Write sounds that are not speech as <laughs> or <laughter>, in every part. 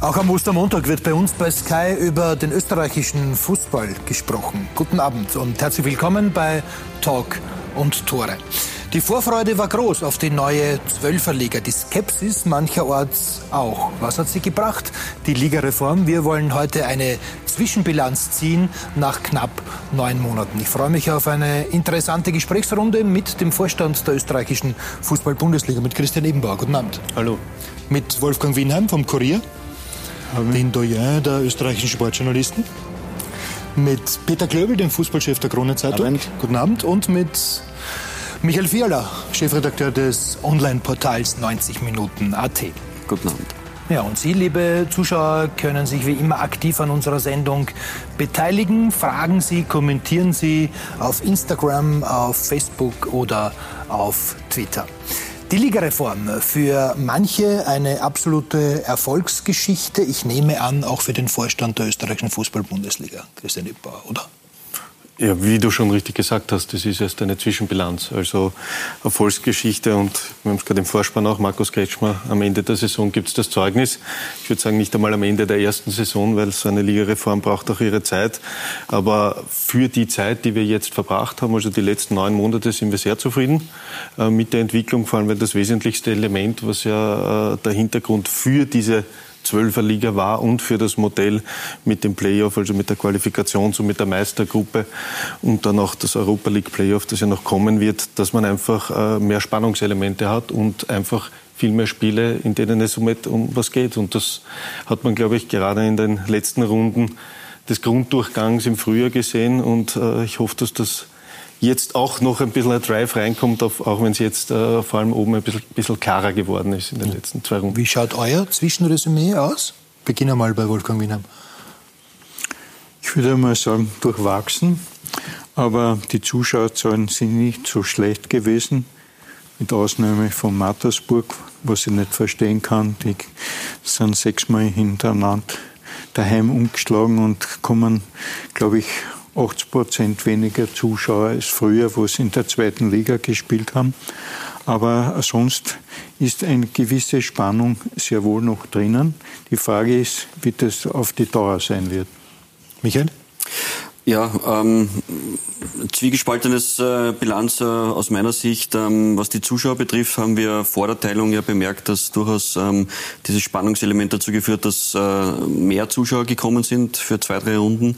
Auch am Ostermontag wird bei uns bei Sky über den österreichischen Fußball gesprochen. Guten Abend und herzlich willkommen bei Talk und Tore. Die Vorfreude war groß auf die neue Zwölferliga, die Skepsis mancherorts auch. Was hat sie gebracht, die Ligareform? Wir wollen heute eine Zwischenbilanz ziehen nach knapp neun Monaten. Ich freue mich auf eine interessante Gesprächsrunde mit dem Vorstand der österreichischen Fußball-Bundesliga, mit Christian Ebenbauer. Guten Abend. Hallo. Mit Wolfgang Wienheim vom Kurier den Doyen der österreichischen Sportjournalisten. Mit Peter Klöbel, dem Fußballchef der Krone Zeitung. Abend. Guten Abend. Und mit Michael Fiala, Chefredakteur des Online-Portals 90 Minuten AT. Guten Abend. Ja, und Sie, liebe Zuschauer, können sich wie immer aktiv an unserer Sendung beteiligen. Fragen Sie, kommentieren Sie auf Instagram, auf Facebook oder auf Twitter. Die Ligareform für manche eine absolute Erfolgsgeschichte. Ich nehme an, auch für den Vorstand der österreichischen Fußball-Bundesliga, Christian Ippauer, oder? Ja, wie du schon richtig gesagt hast, das ist erst eine Zwischenbilanz. Also Erfolgsgeschichte und wir haben es gerade im Vorspann auch, Markus Kretschmer, am Ende der Saison gibt es das Zeugnis. Ich würde sagen, nicht einmal am Ende der ersten Saison, weil so eine Ligareform braucht auch ihre Zeit. Aber für die Zeit, die wir jetzt verbracht haben, also die letzten neun Monate, sind wir sehr zufrieden äh, mit der Entwicklung, vor allem weil das wesentlichste Element, was ja äh, der Hintergrund für diese Zwölferliga war und für das Modell mit dem Playoff, also mit der Qualifikation, so mit der Meistergruppe und dann auch das Europa League Playoff, das ja noch kommen wird, dass man einfach äh, mehr Spannungselemente hat und einfach viel mehr Spiele, in denen es um, um was geht. Und das hat man, glaube ich, gerade in den letzten Runden des Grunddurchgangs im Frühjahr gesehen. Und äh, ich hoffe, dass das jetzt auch noch ein bisschen ein Drive reinkommt, auch wenn es jetzt äh, vor allem oben ein bisschen, bisschen, klarer geworden ist in den letzten zwei Runden. Wie schaut euer Zwischenresümee aus? Beginnen wir mal bei Wolfgang Wienheim. Ich würde mal sagen, durchwachsen. Aber die Zuschauerzahlen sind nicht so schlecht gewesen, mit Ausnahme von Mattersburg, was ich nicht verstehen kann. Die sind sechsmal hintereinander daheim umgeschlagen und kommen, glaube ich, 80 Prozent weniger Zuschauer als früher, wo sie in der zweiten Liga gespielt haben. Aber sonst ist eine gewisse Spannung sehr wohl noch drinnen. Die Frage ist, wie das auf die Dauer sein wird. Michael? Ja, ähm, zwiegespaltenes äh, Bilanz äh, aus meiner Sicht. Ähm, was die Zuschauer betrifft, haben wir vor der Teilung ja bemerkt, dass durchaus ähm, dieses Spannungselement dazu geführt, dass äh, mehr Zuschauer gekommen sind für zwei, drei Runden.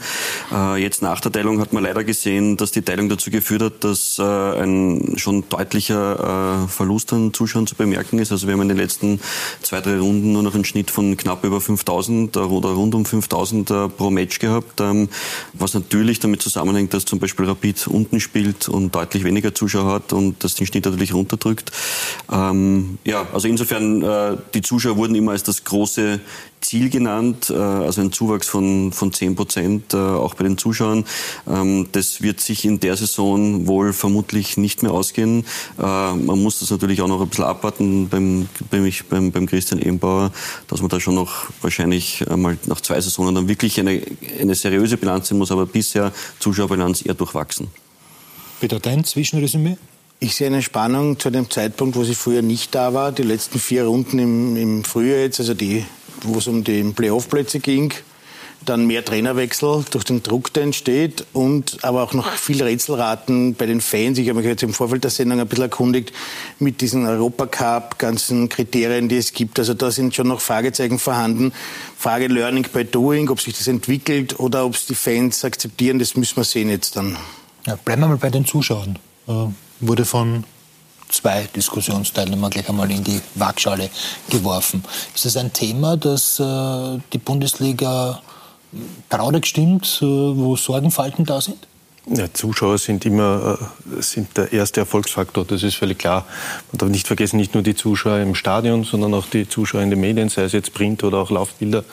Äh, jetzt nach der Teilung hat man leider gesehen, dass die Teilung dazu geführt hat, dass äh, ein schon deutlicher äh, Verlust an Zuschauern zu bemerken ist. Also wir haben in den letzten zwei, drei Runden nur noch einen Schnitt von knapp über 5000 oder rund um 5000 pro Match gehabt, ähm, was natürlich natürlich damit zusammenhängt, dass zum Beispiel Rapid unten spielt und deutlich weniger Zuschauer hat und das den Schnitt natürlich runterdrückt. Ähm, ja, also insofern, äh, die Zuschauer wurden immer als das große Ziel genannt, äh, also ein Zuwachs von, von 10 Prozent, äh, auch bei den Zuschauern. Ähm, das wird sich in der Saison wohl vermutlich nicht mehr ausgehen. Äh, man muss das natürlich auch noch ein bisschen abwarten beim, beim, beim Christian Ebenbauer, dass man da schon noch wahrscheinlich mal nach zwei Saisonen dann wirklich eine, eine seriöse Bilanz sehen muss, aber bisher Zuschauerbilanz eher durchwachsen. Peter, dein Zwischenresümee? Ich sehe eine Spannung zu dem Zeitpunkt, wo sie früher nicht da war. Die letzten vier Runden im, im Frühjahr jetzt, also die wo es um die Playoff-Plätze ging. Dann mehr Trainerwechsel durch den Druck, der entsteht und aber auch noch viel Rätselraten bei den Fans. Ich habe mich jetzt im Vorfeld der Sendung ein bisschen erkundigt mit diesen Europacup, ganzen Kriterien, die es gibt. Also da sind schon noch Fragezeichen vorhanden. Frage Learning by Doing, ob sich das entwickelt oder ob es die Fans akzeptieren, das müssen wir sehen jetzt dann. Ja, bleiben wir mal bei den Zuschauern. Äh, wurde von zwei Diskussionsteilnehmer gleich einmal in die Waagschale geworfen. Ist das ein Thema, das äh, die Bundesliga traurig stimmt, äh, wo Sorgenfalten da sind? Ja, Zuschauer sind immer äh, sind der erste Erfolgsfaktor, das ist völlig klar. Man darf nicht vergessen, nicht nur die Zuschauer im Stadion, sondern auch die Zuschauer in den Medien, sei es jetzt Print oder auch Laufbilder,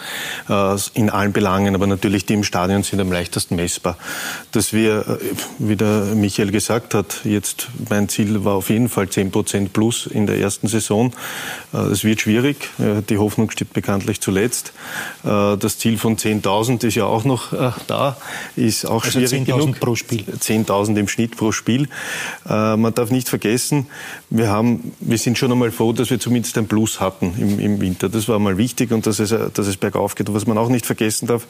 äh, in allen Belangen. Aber natürlich die im Stadion sind am leichtesten messbar. Dass wir, äh, wie der Michael gesagt hat, jetzt mein Ziel war auf jeden Fall 10 Prozent plus in der ersten Saison. Es wird schwierig. Die Hoffnung steht bekanntlich zuletzt. Das Ziel von 10.000 ist ja auch noch da, ist auch also schwierig genug. Spiel. 10.000 im Schnitt pro Spiel. Äh, man darf nicht vergessen, wir, haben, wir sind schon einmal froh, dass wir zumindest ein Plus hatten im, im Winter. Das war mal wichtig und dass es, dass es bergauf geht. Was man auch nicht vergessen darf,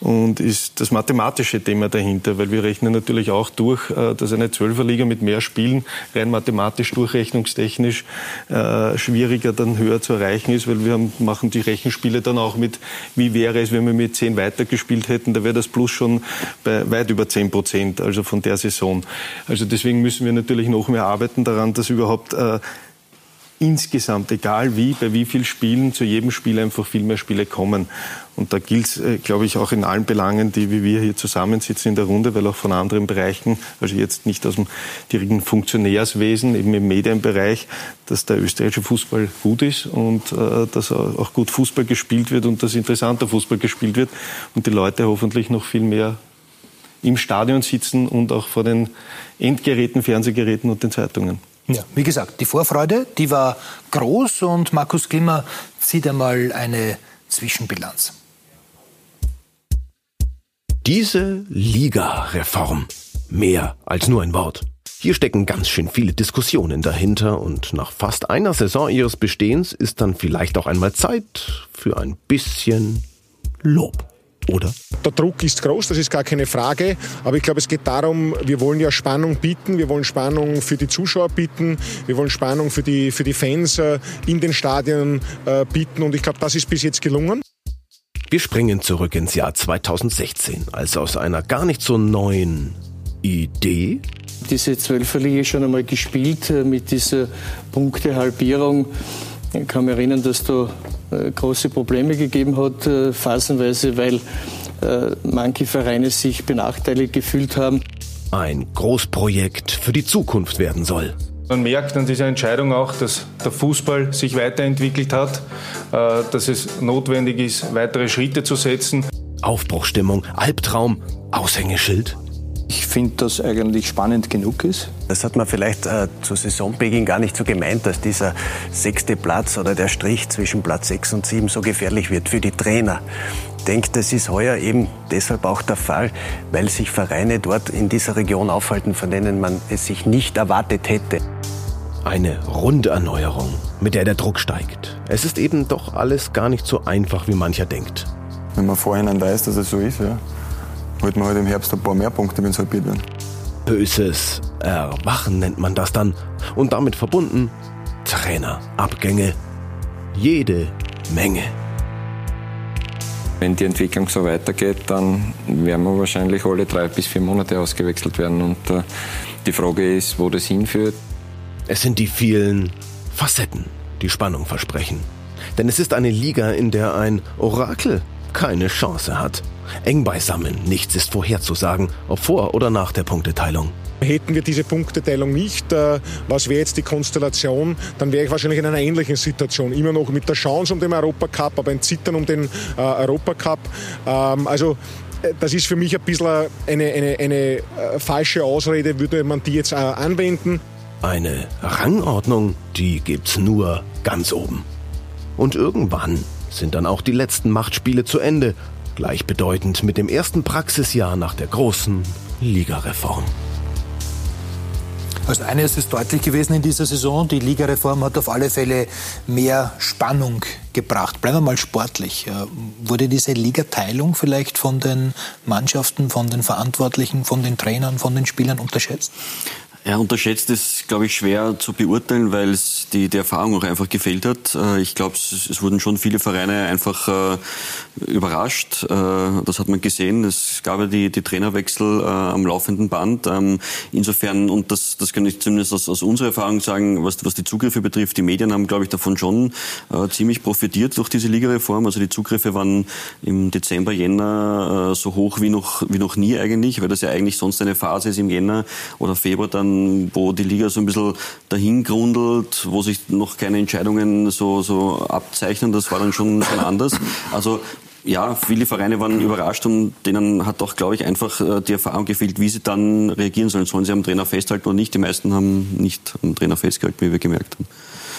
und ist das mathematische Thema dahinter, weil wir rechnen natürlich auch durch, äh, dass eine Zwölferliga mit mehr Spielen rein mathematisch, durchrechnungstechnisch äh, schwieriger dann höher zu erreichen ist, weil wir haben, machen die Rechenspiele dann auch mit, wie wäre es, wenn wir mit zehn weitergespielt hätten, da wäre das Plus schon bei weit über zehn Prozent, also von der Saison. Also deswegen müssen wir natürlich noch mehr arbeiten daran, dass überhaupt äh, insgesamt, egal wie, bei wie vielen Spielen, zu jedem Spiel einfach viel mehr Spiele kommen. Und da gilt es, äh, glaube ich, auch in allen Belangen, die wie wir hier zusammensitzen in der Runde, weil auch von anderen Bereichen, also jetzt nicht aus dem direkten Funktionärswesen, eben im Medienbereich, dass der österreichische Fußball gut ist und äh, dass auch gut Fußball gespielt wird und dass interessanter Fußball gespielt wird und die Leute hoffentlich noch viel mehr im Stadion sitzen und auch vor den Endgeräten, Fernsehgeräten und den Zeitungen. Ja, wie gesagt, die Vorfreude, die war groß und Markus Glimmer zieht einmal eine Zwischenbilanz. Diese Liga-Reform. Mehr als nur ein Wort. Hier stecken ganz schön viele Diskussionen dahinter und nach fast einer Saison ihres Bestehens ist dann vielleicht auch einmal Zeit für ein bisschen Lob oder? Der Druck ist groß, das ist gar keine Frage. Aber ich glaube, es geht darum, wir wollen ja Spannung bieten, wir wollen Spannung für die Zuschauer bieten, wir wollen Spannung für die, für die Fans äh, in den Stadien äh, bieten. Und ich glaube, das ist bis jetzt gelungen. Wir springen zurück ins Jahr 2016, als aus einer gar nicht so neuen Idee diese Zwölferliga schon einmal gespielt äh, mit dieser Punktehalbierung. Ich kann mich erinnern, dass da äh, große Probleme gegeben hat, äh, phasenweise, weil äh, manche Vereine sich benachteiligt gefühlt haben. Ein Großprojekt für die Zukunft werden soll. Man merkt an dieser Entscheidung auch, dass der Fußball sich weiterentwickelt hat, dass es notwendig ist, weitere Schritte zu setzen. Aufbruchstimmung, Albtraum, Aushängeschild. Ich finde, dass eigentlich spannend genug ist. Das hat man vielleicht äh, zu Saisonbeginn gar nicht so gemeint, dass dieser sechste Platz oder der Strich zwischen Platz 6 und 7 so gefährlich wird für die Trainer. Ich denke, das ist heuer eben deshalb auch der Fall, weil sich Vereine dort in dieser Region aufhalten, von denen man es sich nicht erwartet hätte. Eine Runderneuerung, mit der der Druck steigt. Es ist eben doch alles gar nicht so einfach, wie mancher denkt. Wenn man vorhin weiß, dass es so ist, ja, holt man halt im Herbst ein paar mehr Punkte, wenn es halbiert werden. Böses Erwachen nennt man das dann. Und damit verbunden Trainerabgänge. Jede Menge. Wenn die Entwicklung so weitergeht, dann werden wir wahrscheinlich alle drei bis vier Monate ausgewechselt werden. Und äh, die Frage ist, wo das hinführt. Es sind die vielen Facetten, die Spannung versprechen. Denn es ist eine Liga, in der ein Orakel keine Chance hat. Eng beisammen, nichts ist vorherzusagen, ob vor oder nach der Punkteteilung. Hätten wir diese Punkteteilung nicht, äh, was wäre jetzt die Konstellation, dann wäre ich wahrscheinlich in einer ähnlichen Situation. Immer noch mit der Chance um den Europacup, aber ein Zittern um den äh, Europacup. Ähm, also äh, das ist für mich ein bisschen eine, eine, eine falsche Ausrede, würde man die jetzt anwenden. Eine Rangordnung, die gibt's nur ganz oben. Und irgendwann sind dann auch die letzten Machtspiele zu Ende gleichbedeutend mit dem ersten Praxisjahr nach der großen Ligareform. Also eines ist deutlich gewesen in dieser Saison, die Ligareform hat auf alle Fälle mehr Spannung gebracht. Bleiben wir mal sportlich. Äh, wurde diese Ligateilung vielleicht von den Mannschaften, von den Verantwortlichen, von den Trainern, von den Spielern unterschätzt? Ja, unterschätzt ist, glaube ich, schwer zu beurteilen, weil es die, die Erfahrung auch einfach gefehlt hat. Äh, ich glaube, es, es, wurden schon viele Vereine einfach äh, überrascht. Äh, das hat man gesehen. Es gab ja die, die Trainerwechsel äh, am laufenden Band. Ähm, insofern, und das, das kann ich zumindest aus, aus unserer Erfahrung sagen, was, was die Zugriffe betrifft, die Medien haben, glaube ich, davon schon äh, ziemlich profitiert durch diese Ligareform. Also die Zugriffe waren im Dezember, Jänner äh, so hoch wie noch, wie noch nie eigentlich, weil das ja eigentlich sonst eine Phase ist im Jänner oder Februar dann wo die Liga so ein bisschen dahin grundelt, wo sich noch keine Entscheidungen so, so abzeichnen. Das war dann schon, schon anders. Also ja, viele Vereine waren überrascht und denen hat auch, glaube ich, einfach äh, die Erfahrung gefehlt, wie sie dann reagieren sollen. Sollen sie am Trainer festhalten oder nicht? Die meisten haben nicht am Trainer festgehalten, wie wir gemerkt haben.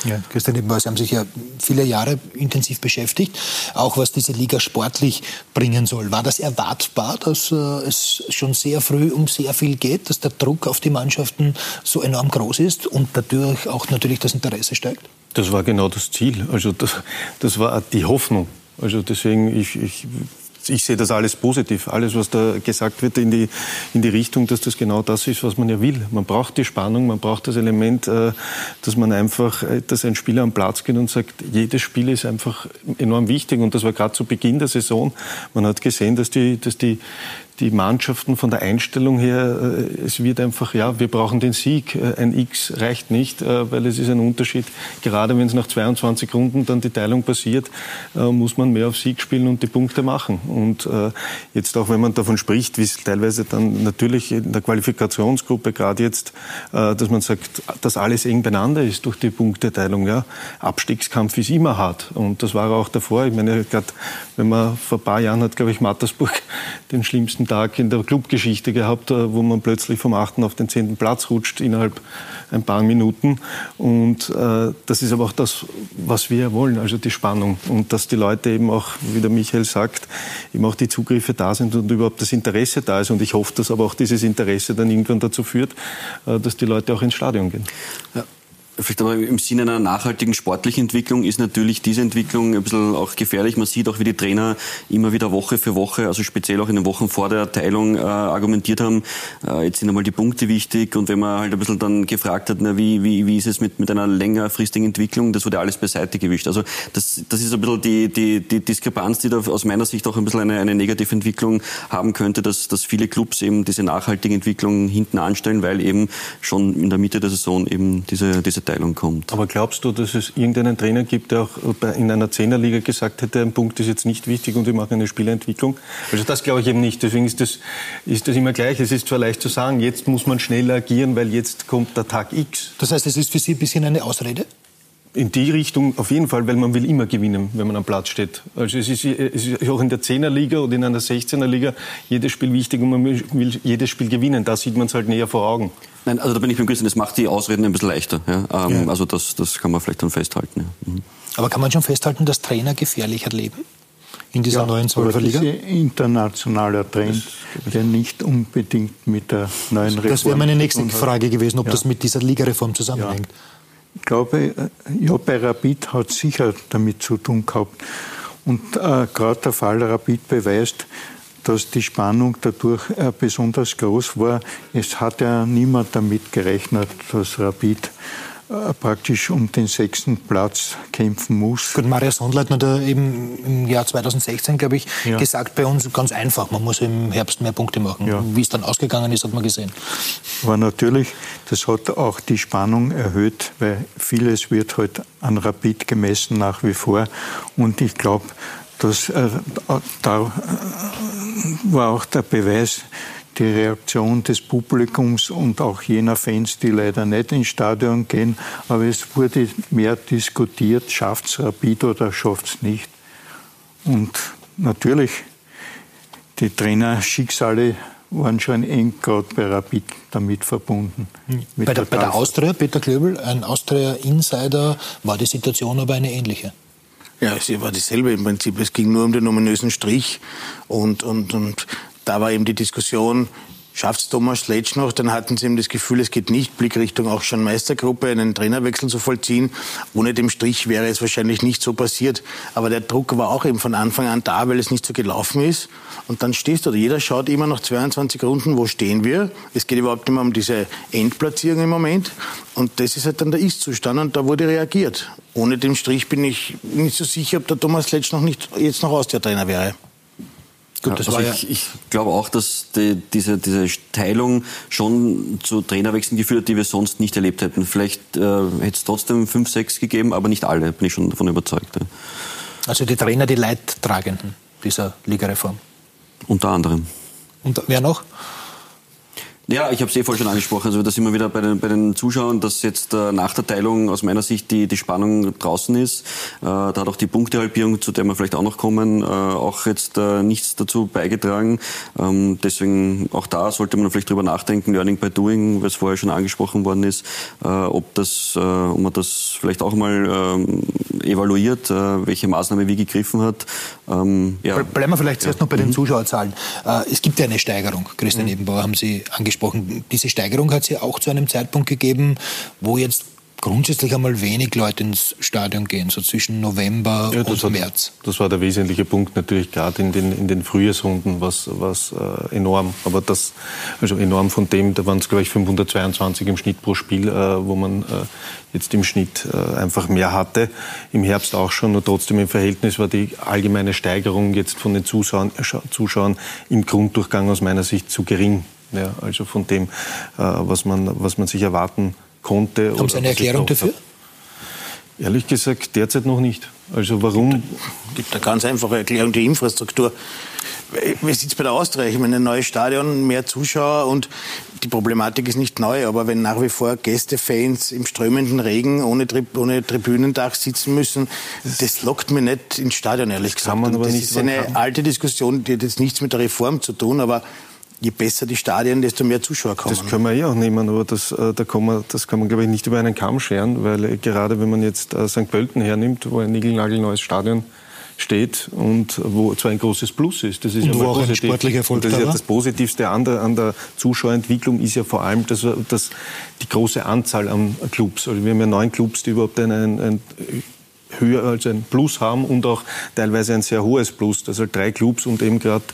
Ja, Christian Ebenbauer, Sie haben sich ja viele Jahre intensiv beschäftigt, auch was diese Liga sportlich bringen soll. War das erwartbar, dass äh, es schon sehr früh um sehr viel geht, dass der Druck auf die Mannschaften so enorm groß ist und dadurch auch natürlich das Interesse steigt? Das war genau das Ziel. Also das, das war die Hoffnung. Also deswegen, ich, ich ich sehe das alles positiv. Alles, was da gesagt wird, in die, in die Richtung, dass das genau das ist, was man ja will. Man braucht die Spannung, man braucht das Element, äh, dass man einfach, äh, dass ein Spieler am Platz geht und sagt, jedes Spiel ist einfach enorm wichtig. Und das war gerade zu Beginn der Saison. Man hat gesehen, dass die, dass die, die Mannschaften von der Einstellung her, äh, es wird einfach, ja, wir brauchen den Sieg. Äh, ein X reicht nicht, äh, weil es ist ein Unterschied. Gerade wenn es nach 22 Runden dann die Teilung passiert, muss man mehr auf Sieg spielen und die Punkte machen. Und jetzt auch, wenn man davon spricht, wie es teilweise dann natürlich in der Qualifikationsgruppe gerade jetzt, dass man sagt, dass alles eng beieinander ist durch die Punkteteilung. Ja. Abstiegskampf ist immer hart. Und das war auch davor. Ich meine, gerade wenn man vor ein paar Jahren hat, glaube ich, Mattersburg <laughs> den schlimmsten Tag in der Clubgeschichte gehabt, äh, wo man plötzlich vom 8. auf den 10. Platz rutscht innerhalb ein paar Minuten. Und äh, das ist aber auch das, was wir wollen, also die Spannung. Und dass die Leute eben auch, wie der Michael sagt, eben auch die Zugriffe da sind und überhaupt das Interesse da ist. Und ich hoffe, dass aber auch dieses Interesse dann irgendwann dazu führt, äh, dass die Leute auch ins Stadion gehen. Ja. Vielleicht aber im Sinne einer nachhaltigen sportlichen Entwicklung ist natürlich diese Entwicklung ein bisschen auch gefährlich. Man sieht auch, wie die Trainer immer wieder Woche für Woche, also speziell auch in den Wochen vor der Teilung äh, argumentiert haben, äh, jetzt sind einmal die Punkte wichtig und wenn man halt ein bisschen dann gefragt hat, na, wie, wie, wie ist es mit, mit einer längerfristigen Entwicklung, das wurde alles beiseite gewischt. Also das, das ist ein bisschen die, die, die Diskrepanz, die da aus meiner Sicht auch ein bisschen eine, eine negative Entwicklung haben könnte, dass, dass viele Clubs eben diese nachhaltige Entwicklung hinten anstellen, weil eben schon in der Mitte der Saison eben diese, diese Teilung kommt. Aber glaubst du, dass es irgendeinen Trainer gibt, der auch in einer Zehnerliga gesagt hätte, ein Punkt ist jetzt nicht wichtig und wir machen eine Spielentwicklung? Also das glaube ich eben nicht. Deswegen ist das, ist das immer gleich. Es ist zwar leicht zu sagen, jetzt muss man schneller agieren, weil jetzt kommt der Tag X. Das heißt, es ist für Sie ein bisschen eine Ausrede? In die Richtung auf jeden Fall, weil man will immer gewinnen, wenn man am Platz steht. Also es ist, es ist auch in der 10er Liga oder in einer 16er Liga jedes Spiel wichtig und man will jedes Spiel gewinnen. Da sieht man es halt näher vor Augen. Nein, also da bin ich beim Christian, das macht die Ausreden ein bisschen leichter. Ja? Ähm, ja. Also das, das kann man vielleicht dann festhalten. Ja. Mhm. Aber kann man schon festhalten, dass Trainer gefährlicher leben? in dieser ja, neuen Zwölferliga? Das ist ein internationaler Trend, der nicht unbedingt mit der neuen Reform. Das wäre meine nächste Frage gewesen, ob ja. das mit dieser Ligareform zusammenhängt. Ich glaube, äh, bei Rapid hat es sicher damit zu tun gehabt. Und äh, gerade der Fall Rapid beweist, dass die Spannung dadurch äh, besonders groß war. Es hat ja niemand damit gerechnet, dass Rapid praktisch um den sechsten Platz kämpfen muss. Gut, Maria Sondleitner hat eben im Jahr 2016, glaube ich, ja. gesagt, bei uns ganz einfach, man muss im Herbst mehr Punkte machen. Ja. Wie es dann ausgegangen ist, hat man gesehen. Aber natürlich, das hat auch die Spannung erhöht, weil vieles wird halt an Rapid gemessen nach wie vor. Und ich glaube, dass äh, da äh, war auch der Beweis, die Reaktion des Publikums und auch jener Fans, die leider nicht ins Stadion gehen. Aber es wurde mehr diskutiert, schafft es Rapid oder schafft es nicht. Und natürlich, die Trainerschicksale waren schon eng gerade bei Rapid damit verbunden. Bei der, bei der Austria, Peter Klöbel, ein Austria-Insider, war die Situation aber eine ähnliche. Ja, es war dieselbe im Prinzip. Es ging nur um den ominösen Strich und, und, und da war eben die Diskussion, schafft es Thomas Sletsch noch, dann hatten sie eben das Gefühl, es geht nicht, Blickrichtung auch schon Meistergruppe, einen Trainerwechsel zu vollziehen. Ohne dem Strich wäre es wahrscheinlich nicht so passiert. Aber der Druck war auch eben von Anfang an da, weil es nicht so gelaufen ist. Und dann stehst du, jeder schaut immer nach 22 Runden, wo stehen wir. Es geht überhaupt mehr um diese Endplatzierung im Moment. Und das ist halt dann der Ist-Zustand und da wurde reagiert. Ohne den Strich bin ich nicht so sicher, ob der Thomas Letsch noch nicht jetzt noch Austria-Trainer wäre. Gut, also war ich, ich glaube auch, dass die, diese, diese Teilung schon zu Trainerwechseln geführt hat, die wir sonst nicht erlebt hätten. Vielleicht äh, hätte es trotzdem fünf, sechs gegeben, aber nicht alle, bin ich schon davon überzeugt. Ja. Also die Trainer, die Leidtragenden dieser Ligareform? Unter anderem. Und wer noch? Ja, ich habe es eh vorhin schon angesprochen. Also da sind wir wieder bei den, bei den Zuschauern, dass jetzt äh, nach der Teilung aus meiner Sicht die, die Spannung draußen ist. Äh, da hat auch die Punktehalbierung, zu der wir vielleicht auch noch kommen, äh, auch jetzt äh, nichts dazu beigetragen. Ähm, deswegen auch da sollte man vielleicht drüber nachdenken, Learning by Doing, was vorher schon angesprochen worden ist, äh, ob, das, äh, ob man das vielleicht auch mal äh, evaluiert, äh, welche Maßnahme wie gegriffen hat. Ähm, ja. Bleiben wir vielleicht zuerst ja. noch bei den mhm. Zuschauerzahlen. Äh, es gibt ja eine Steigerung, Christian mhm. Ebenbauer haben Sie angesprochen angesprochen. Diese Steigerung hat es ja auch zu einem Zeitpunkt gegeben, wo jetzt grundsätzlich einmal wenig Leute ins Stadion gehen, so zwischen November ja, und hat, März. Das war der wesentliche Punkt natürlich gerade in den, in den Frühjahrsrunden, was, was äh, enorm, aber das, also enorm von dem, da waren es glaube ich 522 im Schnitt pro Spiel, äh, wo man äh, jetzt im Schnitt äh, einfach mehr hatte. Im Herbst auch schon, nur trotzdem im Verhältnis war die allgemeine Steigerung jetzt von den Zuschauern, Zuschauern im Grunddurchgang aus meiner Sicht zu gering. Ja, also von dem, äh, was, man, was man sich erwarten konnte. Haben Sie eine Erklärung dafür? Ehrlich gesagt, derzeit noch nicht. Also warum? Es gibt eine ganz einfache Erklärung, die Infrastruktur. Wie sieht es bei der Austria? Ich meine, ein neues Stadion, mehr Zuschauer und die Problematik ist nicht neu, aber wenn nach wie vor Gästefans im strömenden Regen ohne, Tri ohne Tribünendach sitzen müssen, das lockt mir nicht ins Stadion, ehrlich gesagt. Kann man aber das nicht ist eine alte Diskussion, die hat jetzt nichts mit der Reform zu tun, aber je besser die Stadien, desto mehr Zuschauer kommen. Das können wir eh auch nehmen, aber das, äh, da kann man, das kann man, glaube ich, nicht über einen Kamm scheren, weil äh, gerade wenn man jetzt äh, St. Pölten hernimmt, wo ein niegelnagelneues Stadion steht und wo zwar ein großes Plus ist. Das ist und ja wo auch positiv. ein sportlicher Erfolg das ist ja das Positivste an der, an der Zuschauerentwicklung ist ja vor allem dass, dass die große Anzahl an Clubs. Also wir haben ja neun Clubs, die überhaupt ein, ein, ein höher als ein Plus haben und auch teilweise ein sehr hohes Plus. Also drei Clubs und eben gerade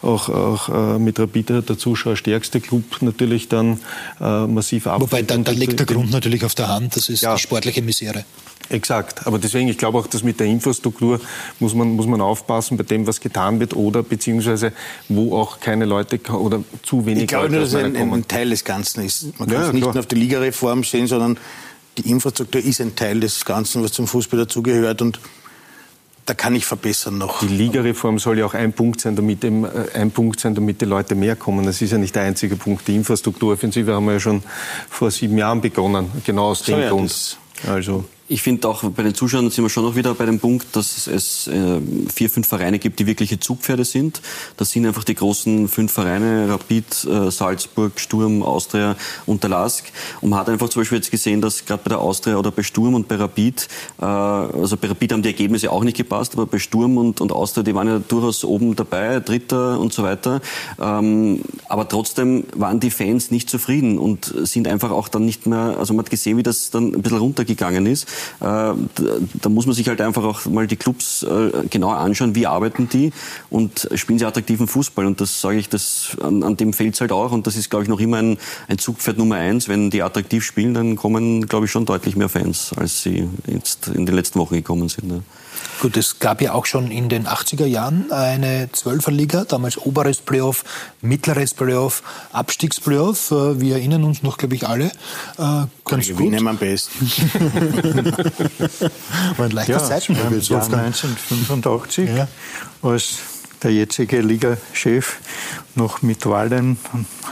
auch, auch äh, mit Rapid der Zuschauerstärkste Club natürlich dann äh, massiv ab. Wobei dann, dann liegt der Grund natürlich auf der Hand, das ist ja. die sportliche Misere. Exakt. Aber deswegen, ich glaube auch, dass mit der Infrastruktur muss man, muss man aufpassen bei dem, was getan wird oder beziehungsweise wo auch keine Leute oder zu wenig ich glaube Leute nur, dass ein, ein, Teil des Ganzen ist. Man kann ja, es nicht nur auf die Ligareform sehen, sondern die Infrastruktur ist ein Teil des Ganzen, was zum Fußball dazugehört und da kann ich verbessern noch. Die Ligareform soll ja auch ein Punkt sein, damit eben, äh, ein Punkt sein, damit die Leute mehr kommen. Das ist ja nicht der einzige Punkt. Die Infrastrukturoffensive haben wir ja schon vor sieben Jahren begonnen, genau aus dem so, Grund. Ja, also ich finde auch bei den Zuschauern sind wir schon noch wieder bei dem Punkt, dass es äh, vier, fünf Vereine gibt, die wirkliche Zugpferde sind. Das sind einfach die großen fünf Vereine, Rapid, äh, Salzburg, Sturm, Austria und der LASK. Und man hat einfach zum Beispiel jetzt gesehen, dass gerade bei der Austria oder bei Sturm und bei Rapid, äh, also bei Rapid haben die Ergebnisse auch nicht gepasst, aber bei Sturm und, und Austria, die waren ja durchaus oben dabei, Dritter und so weiter. Ähm, aber trotzdem waren die Fans nicht zufrieden und sind einfach auch dann nicht mehr, also man hat gesehen, wie das dann ein bisschen runtergegangen ist. Äh, da muss man sich halt einfach auch mal die Clubs äh, genauer anschauen, wie arbeiten die und spielen sie attraktiven Fußball. Und das sage ich, das, an, an dem fehlt es halt auch. Und das ist, glaube ich, noch immer ein, ein Zugpferd Nummer eins. Wenn die attraktiv spielen, dann kommen, glaube ich, schon deutlich mehr Fans, als sie jetzt in den letzten Wochen gekommen sind. Ja. Gut, es gab ja auch schon in den 80er Jahren eine Zwölferliga, damals oberes Playoff, mittleres Playoff, Abstiegsplayoff. Äh, wir erinnern uns noch, glaube ich, alle. Äh, ganz gut. Gewinnen am besten. <laughs> War ein leichter ja, Zeitspiel. Im Jahr 1985, ja. als der jetzige Ligachef noch mit Wallen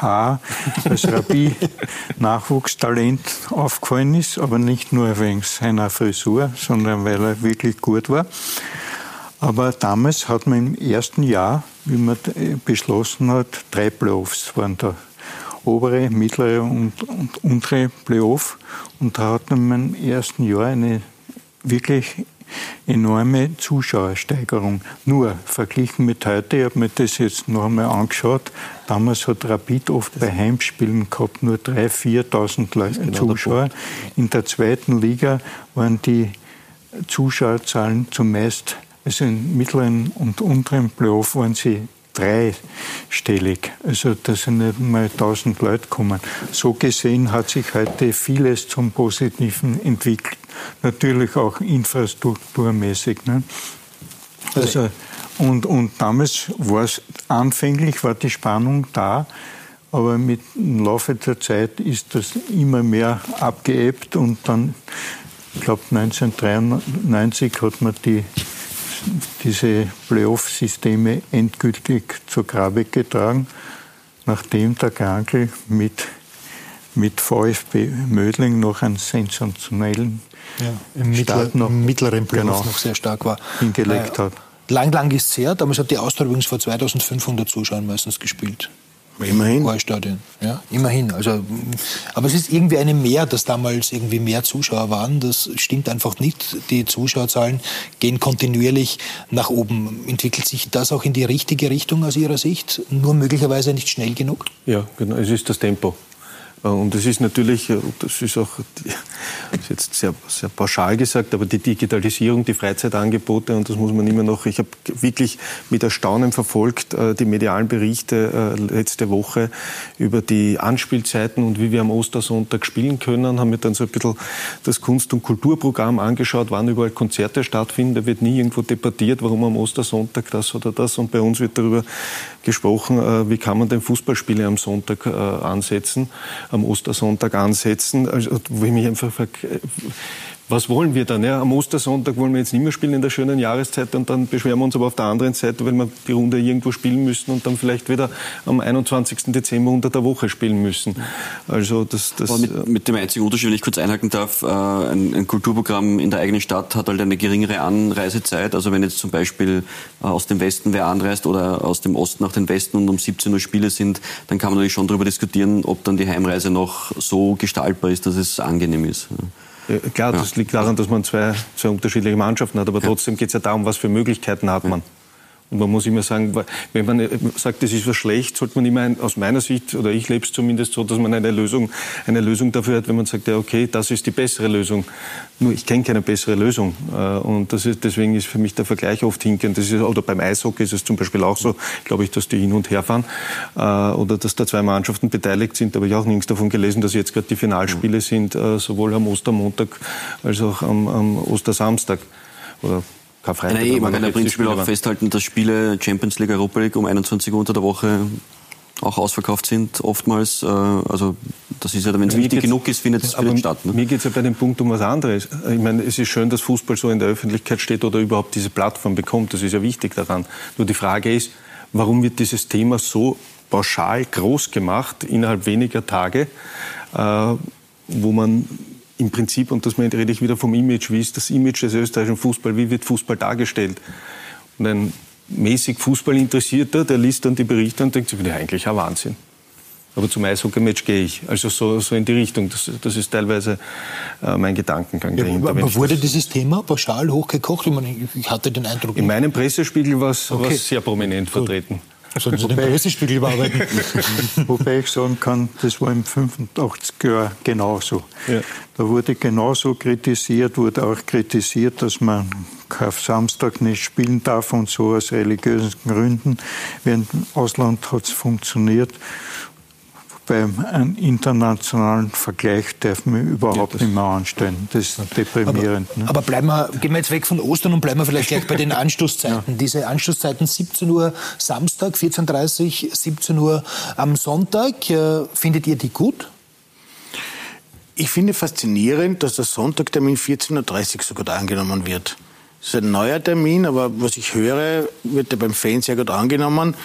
Haar als Rabbi-Nachwuchstalent <laughs> aufgefallen ist, aber nicht nur wegen seiner Frisur, sondern weil er wirklich gut war. Aber damals hat man im ersten Jahr, wie man beschlossen hat, drei Playoffs waren da. Obere, mittlere und, und untere Playoff. Und da hat man im ersten Jahr eine wirklich enorme Zuschauersteigerung. Nur verglichen mit heute, ich habe mir das jetzt noch einmal angeschaut, damals hat Rapid oft bei Heimspielen gehabt nur 3.000, 4.000 genau Zuschauer. In der zweiten Liga waren die Zuschauerzahlen zumeist, also im mittleren und unteren Playoff waren sie dreistellig. Also da sind nicht mal 1000 Leute gekommen. So gesehen hat sich heute vieles zum Positiven entwickelt natürlich auch infrastrukturmäßig. Ne? Also, und, und damals war es, anfänglich war die Spannung da, aber mit dem Laufe der Zeit ist das immer mehr abgeebbt und dann, ich glaube 1993 hat man die, diese Playoff-Systeme endgültig zur Grabe getragen. nachdem der Gangl mit, mit VfB Mödling noch einen sensationellen ja, im, Mittler, noch, im mittleren Playoff genau, noch sehr stark war. Hingelegt hat. Lang, lang ist es her. Damals hat die Austria übrigens vor 2500 Zuschauern meistens gespielt. Immerhin. Stadion. Ja, immerhin. Also, aber es ist irgendwie eine mehr, dass damals irgendwie mehr Zuschauer waren. Das stimmt einfach nicht. Die Zuschauerzahlen gehen kontinuierlich nach oben. Entwickelt sich das auch in die richtige Richtung aus Ihrer Sicht? Nur möglicherweise nicht schnell genug? Ja, genau. Es ist das Tempo. Äh, und es ist natürlich, äh, das ist auch das ist jetzt sehr, sehr pauschal gesagt, aber die Digitalisierung, die Freizeitangebote, und das muss man immer noch, ich habe wirklich mit Erstaunen verfolgt, äh, die medialen Berichte letzte Woche über die Anspielzeiten und wie wir am Ostersonntag spielen können, haben mir dann so ein bisschen das Kunst- und Kulturprogramm angeschaut, wann überall Konzerte stattfinden. Da wird nie irgendwo debattiert, warum am Ostersonntag das oder das. Und bei uns wird darüber gesprochen, wie kann man denn Fußballspiele am Sonntag ansetzen am Ostersonntag ansetzen. Also, wo ich mich einfach was wollen wir dann? Ja, am Ostersonntag wollen wir jetzt nicht mehr spielen in der schönen Jahreszeit und dann beschweren wir uns aber auf der anderen Seite, weil wir die Runde irgendwo spielen müssen und dann vielleicht wieder am 21. Dezember unter der Woche spielen müssen. Also das, das mit, mit, dem einzigen Unterschied, wenn ich kurz einhaken darf, äh, ein, ein, Kulturprogramm in der eigenen Stadt hat halt eine geringere Anreisezeit. Also wenn jetzt zum Beispiel äh, aus dem Westen wer anreist oder aus dem Osten nach den Westen und um 17 Uhr Spiele sind, dann kann man natürlich schon darüber diskutieren, ob dann die Heimreise noch so gestaltbar ist, dass es angenehm ist. Äh, klar, das liegt daran, dass man zwei, zwei unterschiedliche Mannschaften hat, aber trotzdem geht es ja darum, was für Möglichkeiten hat man. Und man muss immer sagen, wenn man sagt, das ist was schlecht, sollte man immer ein, aus meiner Sicht, oder ich lebe es zumindest so, dass man eine Lösung, eine Lösung dafür hat, wenn man sagt, ja, okay, das ist die bessere Lösung. Nur ich kenne keine bessere Lösung. Äh, und das ist, deswegen ist für mich der Vergleich oft hinkend. Das ist, oder beim Eishockey ist es zum Beispiel auch so, glaube ich, dass die hin und her fahren. Äh, oder dass da zwei Mannschaften beteiligt sind. Da habe ich auch nichts davon gelesen, dass jetzt gerade die Finalspiele sind, äh, sowohl am Ostermontag als auch am, am Ostersamstag. Oder Karfreitag. Nein, man kann ja prinzipiell auch festhalten, dass Spiele Champions League, Europa League um 21 Uhr unter der Woche auch ausverkauft sind, oftmals. Äh, also das ist ja, wenn es wichtig genug ist, findet es statt. Ne? Mir geht es ja bei dem Punkt um was anderes. Ich meine, es ist schön, dass Fußball so in der Öffentlichkeit steht oder überhaupt diese Plattform bekommt. Das ist ja wichtig daran. Nur die Frage ist, warum wird dieses Thema so pauschal groß gemacht innerhalb weniger Tage, äh, wo man im Prinzip, und das rede ich wieder vom Image, wie ist das Image des österreichischen Fußballs, wie wird Fußball dargestellt? Und ein mäßig Fußballinteressierter, der liest dann die Berichte und denkt sich, ja, eigentlich ein Wahnsinn. Aber zum Eishockey-Match gehe ich. Also so, so in die Richtung. Das, das ist teilweise äh, mein Gedankengang ja, dahinter. Aber wurde dieses Thema pauschal hochgekocht? Ich, meine, ich hatte den Eindruck... In meinem Pressespiegel war es okay. sehr prominent Gut. vertreten. Den Pressespiegel überarbeiten? Wobei ich sagen kann, das war im 85 Jahr genauso. Ja. Da wurde genauso kritisiert, wurde auch kritisiert, dass man auf Samstag nicht spielen darf und so aus religiösen Gründen. Während im Ausland hat es funktioniert beim internationalen Vergleich dürfen wir überhaupt ja, nicht mehr anstellen. Das ist deprimierend. Aber, ne? aber bleiben wir, gehen wir jetzt weg von Ostern und bleiben wir vielleicht gleich bei den <laughs> Anstoßzeiten. Ja. Diese Anstoßzeiten 17 Uhr Samstag, 14.30 Uhr, 17 Uhr am Sonntag. Äh, findet ihr die gut? Ich finde faszinierend, dass der Sonntagtermin 14.30 Uhr so gut angenommen wird. Das ist ein neuer Termin, aber was ich höre, wird er beim Fan sehr gut angenommen.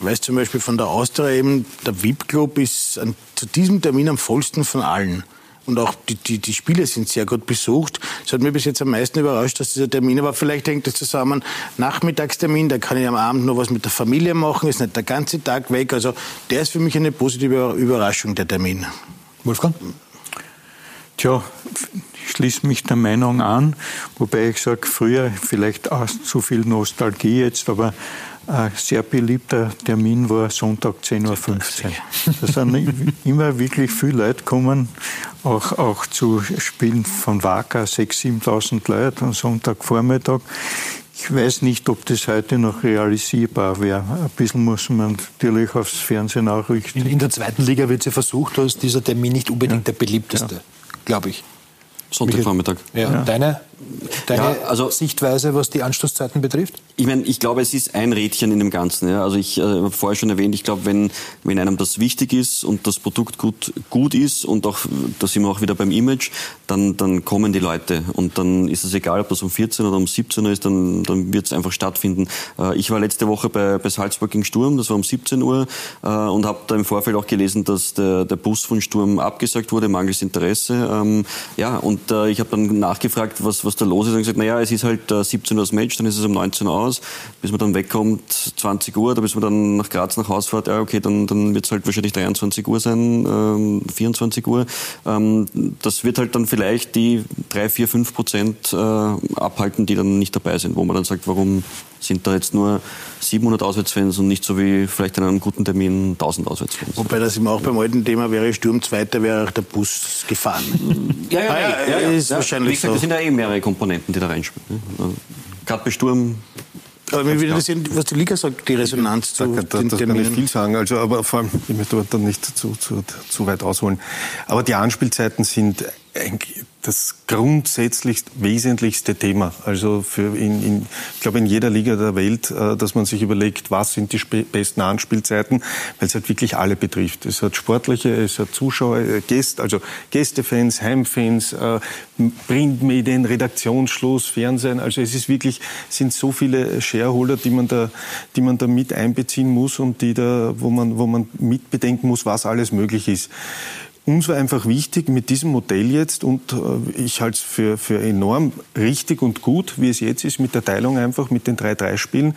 Ich weiß zum Beispiel von der Austria eben, der VIP-Club ist an, zu diesem Termin am vollsten von allen. Und auch die, die, die Spiele sind sehr gut besucht. Das hat mich bis jetzt am meisten überrascht, dass dieser Termin, aber vielleicht hängt das zusammen, Nachmittagstermin, da kann ich am Abend noch was mit der Familie machen, ist nicht der ganze Tag weg. Also der ist für mich eine positive Überraschung, der Termin. Wolfgang? Tja, ich schließe mich der Meinung an, wobei ich sage, früher vielleicht auch zu viel Nostalgie jetzt, aber ein sehr beliebter Termin war Sonntag 10.15 Uhr. Da sind immer wirklich viele Leute gekommen, auch, auch zu Spielen von Wacker, 6.000, 7.000 Leute am Sonntagvormittag. Ich weiß nicht, ob das heute noch realisierbar wäre. Ein bisschen muss man natürlich aufs Fernsehen auch richten. In, in der zweiten Liga wird sie versucht, da ist dieser Termin nicht unbedingt ja. der beliebteste, ja. glaube ich. Sonntagvormittag. Ja. ja. Deine Deine ja, also, Sichtweise, was die Anstoßzeiten betrifft? Ich meine, ich glaube, es ist ein Rädchen in dem Ganzen. Ja. Also ich äh, habe vorher schon erwähnt, ich glaube, wenn, wenn einem das wichtig ist und das Produkt gut, gut ist und auch, da sind wir auch wieder beim Image, dann, dann kommen die Leute und dann ist es egal, ob das um 14 oder um 17 Uhr ist, dann, dann wird es einfach stattfinden. Äh, ich war letzte Woche bei, bei Salzburg gegen Sturm, das war um 17 Uhr äh, und habe da im Vorfeld auch gelesen, dass der, der Bus von Sturm abgesagt wurde, mangels Interesse. Ähm, ja, und äh, ich habe dann nachgefragt, was, was da los ist und gesagt, naja, es ist halt äh, 17 Uhr das Match, dann ist es um 19 Uhr aus, bis man dann wegkommt, 20 Uhr, oder bis man dann nach Graz nach Hause fährt, ja okay, dann, dann wird es halt wahrscheinlich 23 Uhr sein, ähm, 24 Uhr. Ähm, das wird halt dann vielleicht die 3, 4, 5 Prozent äh, abhalten, die dann nicht dabei sind, wo man dann sagt, warum sind da jetzt nur 700 Auswärtsfans und nicht so wie vielleicht an einem guten Termin 1000 Auswärtsfans. Wobei das immer auch beim alten Thema wäre, Sturm Zweiter wäre auch der Bus gefahren. ja, ja, ah, ja, ja, ja, ist ja. wahrscheinlich Wie gesagt, so. Das sind ja eh mehrere Komponenten, die da reinspielen. Ne? Gerade bei Sturm aber mich würde interessieren, was die Liga sagt, die Resonanz zu da, da, den das Terminen. kann ich viel sagen, also, aber vor allem, ich möchte dort dann nicht zu, zu, zu weit ausholen. Aber die Anspielzeiten sind eigentlich das grundsätzlich wesentlichste Thema. Also für in, in, ich glaube in jeder Liga der Welt, äh, dass man sich überlegt, was sind die besten Anspielzeiten, weil es halt wirklich alle betrifft. Es hat Sportliche, es hat Zuschauer, äh, Gäste, also Gästefans, Heimfans, äh, Printmedien, Redaktionsschluss, Fernsehen. Also es ist wirklich, sind so viele Shareholder, die man da, die man da mit einbeziehen muss und die da, wo man, wo man mitbedenken muss, was alles möglich ist. Uns war einfach wichtig mit diesem Modell jetzt und äh, ich halte es für, für enorm richtig und gut, wie es jetzt ist, mit der Teilung einfach, mit den 3-3-Spielen,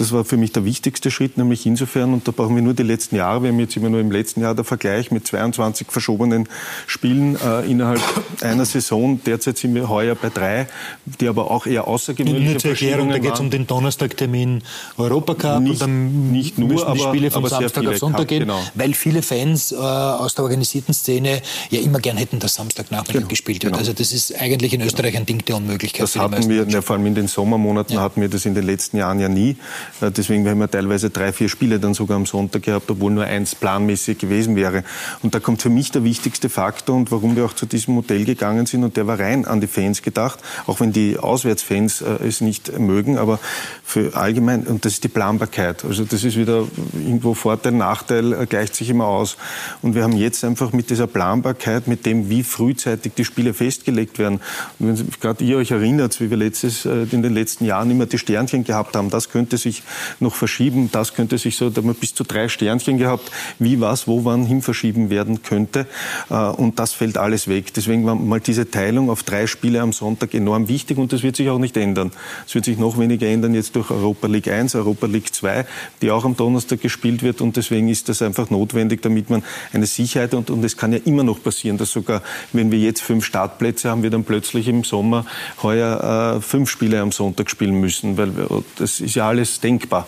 das war für mich der wichtigste Schritt, nämlich insofern, und da brauchen wir nur die letzten Jahre, wir haben jetzt immer nur im letzten Jahr der Vergleich mit 22 verschobenen Spielen äh, innerhalb einer Saison. Derzeit sind wir heuer bei drei, die aber auch eher außergewöhnliche nur zur Erklärung, Da geht es um den Donnerstagtermin Europacup nicht, und dann nicht nur, müssen die Spiele vom Samstag auf Sonntag gehen, genau. weil viele Fans äh, aus der organisierten Szene ja immer gern hätten, dass Samstagnachmittag genau. gespielt wird. Genau. Also das ist eigentlich in Österreich ein Ding der Unmöglichkeit. Das hatten wir, ja, vor allem in den Sommermonaten ja. hatten wir das in den letzten Jahren ja nie. Äh, deswegen haben wir teilweise drei, vier Spiele dann sogar am Sonntag gehabt, obwohl nur eins planmäßig gewesen wäre. Und da kommt für mich der wichtigste Faktor und warum wir auch zu diesem Modell gegangen sind. Und der war rein an die Fans gedacht, auch wenn die Auswärtsfans äh, es nicht mögen, aber für allgemein, und das ist die Planbarkeit. Also das ist wieder irgendwo Vorteil, Nachteil, äh, gleicht sich immer aus. Und wir haben jetzt einfach mit dieser Planbarkeit, mit dem, wie frühzeitig die Spiele festgelegt werden. Und wenn gerade ihr euch erinnert, wie wir letztes, in den letzten Jahren immer die Sternchen gehabt haben, das könnte sich noch verschieben. Das könnte sich so, da haben wir bis zu drei Sternchen gehabt, wie was, wo, wann hin verschieben werden könnte. Äh, und das fällt alles weg. Deswegen war mal diese Teilung auf drei Spiele am Sonntag enorm wichtig und das wird sich auch nicht ändern. Es wird sich noch weniger ändern jetzt durch Europa League 1, Europa League 2, die auch am Donnerstag gespielt wird und deswegen ist das einfach notwendig, damit man eine Sicherheit und, und es kann ja immer noch passieren, dass sogar, wenn wir jetzt fünf Startplätze haben, wir dann plötzlich im Sommer heuer äh, fünf Spiele am Sonntag spielen müssen, weil das ist ja alles denkbar.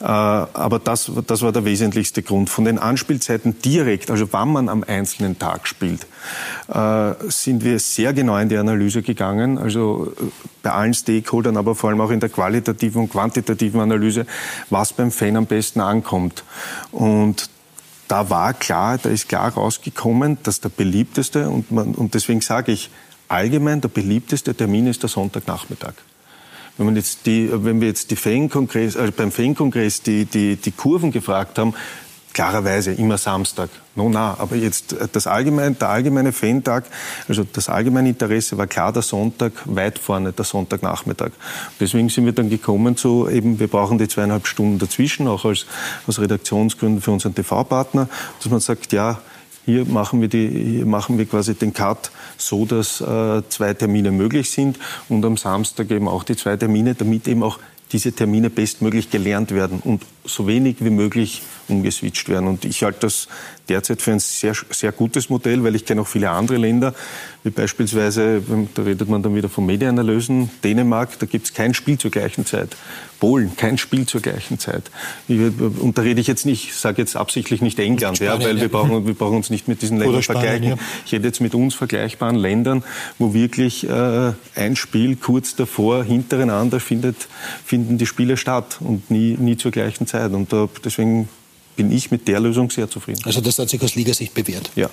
Äh, aber das, das war der wesentlichste Grund. Von den Anspielzeiten direkt, also wann man am einzelnen Tag spielt, äh, sind wir sehr genau in die Analyse gegangen. Also äh, bei allen Stakeholdern, aber vor allem auch in der qualitativen und quantitativen Analyse, was beim Fan am besten ankommt. Und da war klar, da ist klar rausgekommen, dass der beliebteste, und, man, und deswegen sage ich allgemein, der beliebteste Termin ist der Sonntagnachmittag. Wenn, man jetzt die, wenn wir jetzt die Fan-Kongress, also beim Fan-Kongress die, die, die Kurven gefragt haben, klarerweise immer Samstag. No, na, aber jetzt äh, das allgemeine, der allgemeine Fan-Tag, also das allgemeine Interesse war klar der Sonntag weit vorne, der Sonntagnachmittag. Deswegen sind wir dann gekommen zu eben, wir brauchen die zweieinhalb Stunden dazwischen, auch als, aus Redaktionsgründen für unseren TV-Partner, dass man sagt, ja, hier machen wir, die, hier machen wir quasi den Cut so, dass äh, zwei Termine möglich sind und am Samstag eben auch die zwei Termine, damit eben auch diese Termine bestmöglich gelernt werden und so wenig wie möglich umgeswitcht werden. Und ich halte das derzeit für ein sehr, sehr gutes Modell, weil ich kenne auch viele andere Länder, wie beispielsweise, da redet man dann wieder von Medienanalysen, Dänemark, da gibt es kein Spiel zur gleichen Zeit. Polen, kein Spiel zur gleichen Zeit. Und da rede ich jetzt nicht, ich sage jetzt absichtlich nicht England, Spanien, ja, weil wir, brauchen, wir brauchen uns nicht mit diesen Ländern Spanien, vergleichen. Ja. Ich rede jetzt mit uns vergleichbaren Ländern, wo wirklich äh, ein Spiel kurz davor, hintereinander findet, finden die Spiele statt und nie, nie zur gleichen Zeit. Und da, deswegen bin ich mit der Lösung sehr zufrieden. Also das hat sich aus Ligasicht bewährt? Ja.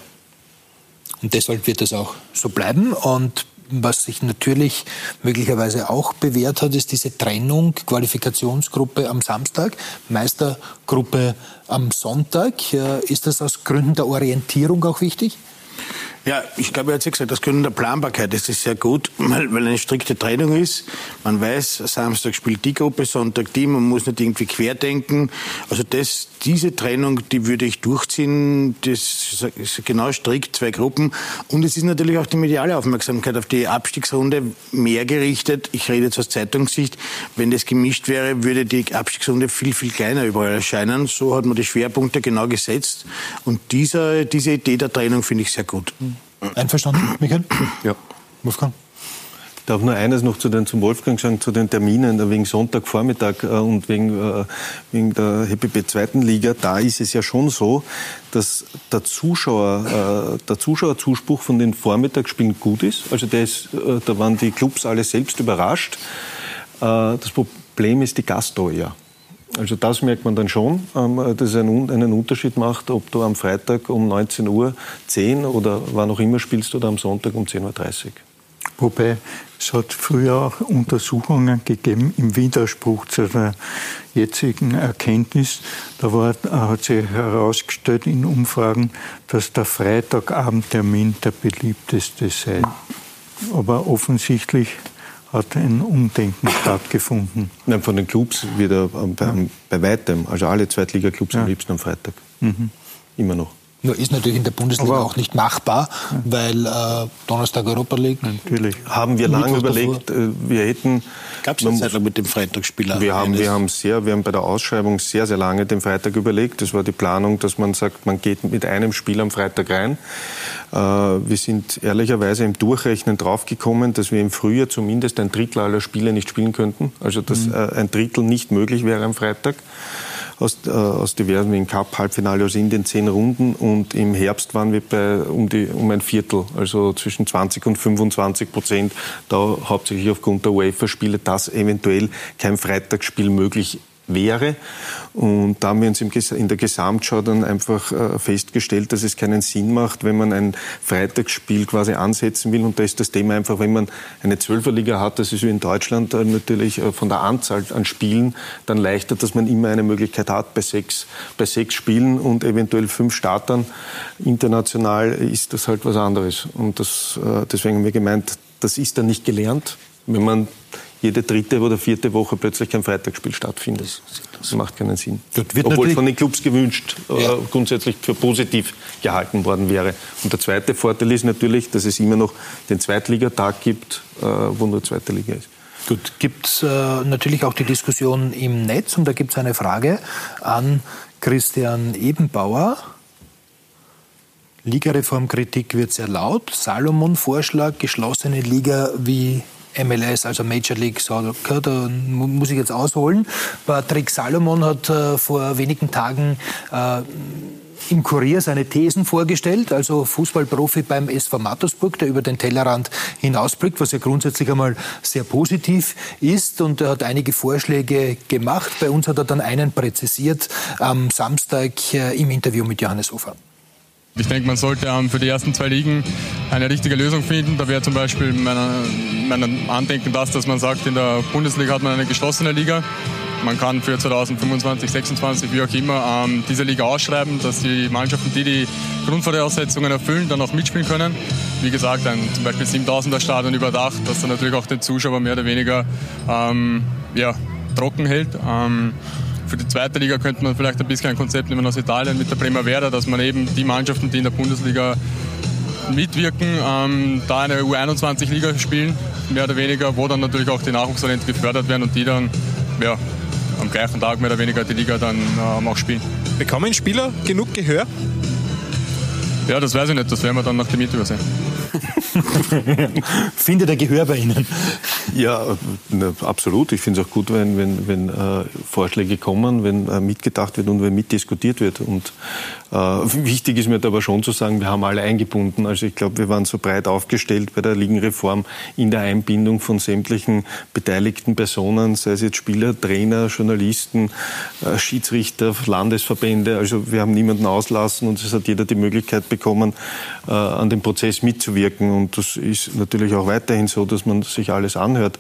Und deshalb wird das auch so bleiben. Und was sich natürlich möglicherweise auch bewährt hat, ist diese Trennung Qualifikationsgruppe am Samstag, Meistergruppe am Sonntag. Äh, ist das aus Gründen der Orientierung auch wichtig? Ja, ich glaube, er hat ja gesagt, das Gründen der Planbarkeit ist das sehr gut, weil, weil eine strikte Trennung ist. Man weiß, Samstag spielt die Gruppe, Sonntag die, man muss nicht irgendwie querdenken. Also das, diese Trennung, die würde ich durchziehen. Das ist genau strikt, zwei Gruppen. Und es ist natürlich auch die mediale Aufmerksamkeit auf die Abstiegsrunde mehr gerichtet. Ich rede jetzt aus Zeitungssicht. Wenn das gemischt wäre, würde die Abstiegsrunde viel, viel kleiner überall erscheinen. So hat man die Schwerpunkte genau gesetzt. Und dieser, diese Idee der Trennung finde ich sehr gut. Einverstanden, Michael? Ja. Wolfgang? Ich darf nur eines noch zu den, zum Wolfgang sagen, zu den Terminen wegen Sonntagvormittag äh, und wegen, äh, wegen der HPB zweiten Liga. Da ist es ja schon so, dass der, Zuschauer, äh, der Zuschauerzuspruch von den Vormittagsspielen gut ist. Also der ist, da waren die Clubs alle selbst überrascht. Das Problem ist die Gasteuer. Also das merkt man dann schon, ähm, dass es einen Unterschied macht, ob du am Freitag um 19 Uhr 10 oder wann auch immer spielst oder am Sonntag um 10.30 Uhr. Wobei es hat früher auch Untersuchungen gegeben im Widerspruch zu der jetzigen Erkenntnis. Da war, hat sich herausgestellt in Umfragen, dass der Freitagabendtermin der beliebteste sei. Aber offensichtlich hat ein Umdenken stattgefunden. Nein, von den Clubs wieder bei, ja. bei weitem. Also alle Zweitliga-Clubs ja. am liebsten am Freitag. Mhm. Immer noch. Nur ist natürlich in der Bundesliga auch, auch nicht machbar, weil äh, Donnerstag Europa League. Natürlich. Haben wir lange überlegt, davor. Äh, wir hätten. Gab es eine Zeit lang mit dem Freitagsspieler? Wir haben, wir haben sehr, wir haben bei der Ausschreibung sehr, sehr lange den Freitag überlegt. Das war die Planung, dass man sagt, man geht mit einem Spiel am Freitag rein. Äh, wir sind ehrlicherweise im Durchrechnen draufgekommen, dass wir im Frühjahr zumindest ein Drittel aller Spiele nicht spielen könnten. Also dass mhm. Äh, ein Drittel nicht möglich wäre am Freitag aus, äh, aus diversen im Cup, Halbfinale, also in den zehn Runden. Und im Herbst waren wir bei um, die, um ein Viertel, also zwischen 20 und 25 Prozent, da hauptsächlich aufgrund der UEFA-Spiele, dass eventuell kein Freitagsspiel möglich wäre. Und da haben wir uns in der Gesamtschau dann einfach äh, festgestellt, dass es keinen Sinn macht, wenn man ein Freitagsspiel quasi ansetzen will. Und da ist das Thema einfach, wenn man eine Zwölferliga hat, das ist wie in Deutschland äh, natürlich äh, von der Anzahl an Spielen dann leichter, dass man immer eine Möglichkeit hat bei sechs, bei sechs Spielen und eventuell fünf Startern. International ist das halt was anderes. Und das, deswegen haben wir gemeint, das ist dann nicht gelernt. Wenn man jede dritte oder vierte Woche plötzlich kein Freitagsspiel stattfindet. Das macht keinen Sinn. Obwohl von den Clubs gewünscht, äh, ja. grundsätzlich für positiv gehalten worden wäre. Und der zweite Vorteil ist natürlich, dass es immer noch den Zweitligatag gibt, äh, wo nur zweite Liga ist. Gut, gibt es äh, natürlich auch die Diskussion im Netz und da gibt es eine Frage an Christian Ebenbauer. Ligareformkritik wird sehr laut. Salomon-Vorschlag, geschlossene Liga wie MLS, also Major League Soccer, da muss ich jetzt ausholen. Patrick Salomon hat äh, vor wenigen Tagen äh, im Kurier seine Thesen vorgestellt, also Fußballprofi beim SV Mattersburg, der über den Tellerrand hinausblickt, was ja grundsätzlich einmal sehr positiv ist. Und er hat einige Vorschläge gemacht. Bei uns hat er dann einen präzisiert am Samstag äh, im Interview mit Johannes Hofer. Ich denke, man sollte für die ersten zwei Ligen eine richtige Lösung finden. Da wäre zum Beispiel mein, Andenken das, dass man sagt, in der Bundesliga hat man eine geschlossene Liga. Man kann für 2025, 2026, wie auch immer, ähm, diese Liga ausschreiben, dass die Mannschaften, die die Grundvoraussetzungen erfüllen, dann auch mitspielen können. Wie gesagt, ein zum Beispiel 7000er Stadion überdacht, das dann natürlich auch den Zuschauer mehr oder weniger ähm, ja, trocken hält. Ähm, für die zweite Liga könnte man vielleicht ein bisschen ein Konzept nehmen aus Italien mit der Primavera, dass man eben die Mannschaften, die in der Bundesliga mitwirken, ähm, da eine U21-Liga spielen, mehr oder weniger, wo dann natürlich auch die Nachwuchstalente gefördert werden und die dann ja, am gleichen Tag mehr oder weniger die Liga dann ähm, auch spielen. Bekommen Spieler genug Gehör? Ja, das weiß ich nicht, das werden wir dann nach dem Interview sehen. <laughs> <laughs> Findet er Gehör bei Ihnen? Ja, ne, absolut. Ich finde es auch gut, wenn, wenn, wenn äh, Vorschläge kommen, wenn äh, mitgedacht wird und wenn mitdiskutiert wird. Und äh, <laughs> wichtig ist mir aber schon zu sagen, wir haben alle eingebunden. Also ich glaube, wir waren so breit aufgestellt bei der Ligenreform in der Einbindung von sämtlichen beteiligten Personen, sei es jetzt Spieler, Trainer, Journalisten, äh, Schiedsrichter, Landesverbände. Also wir haben niemanden auslassen und es hat jeder die Möglichkeit bekommen, äh, an dem Prozess mitzuwirken. und das ist natürlich auch weiterhin so, dass man sich alles anhört.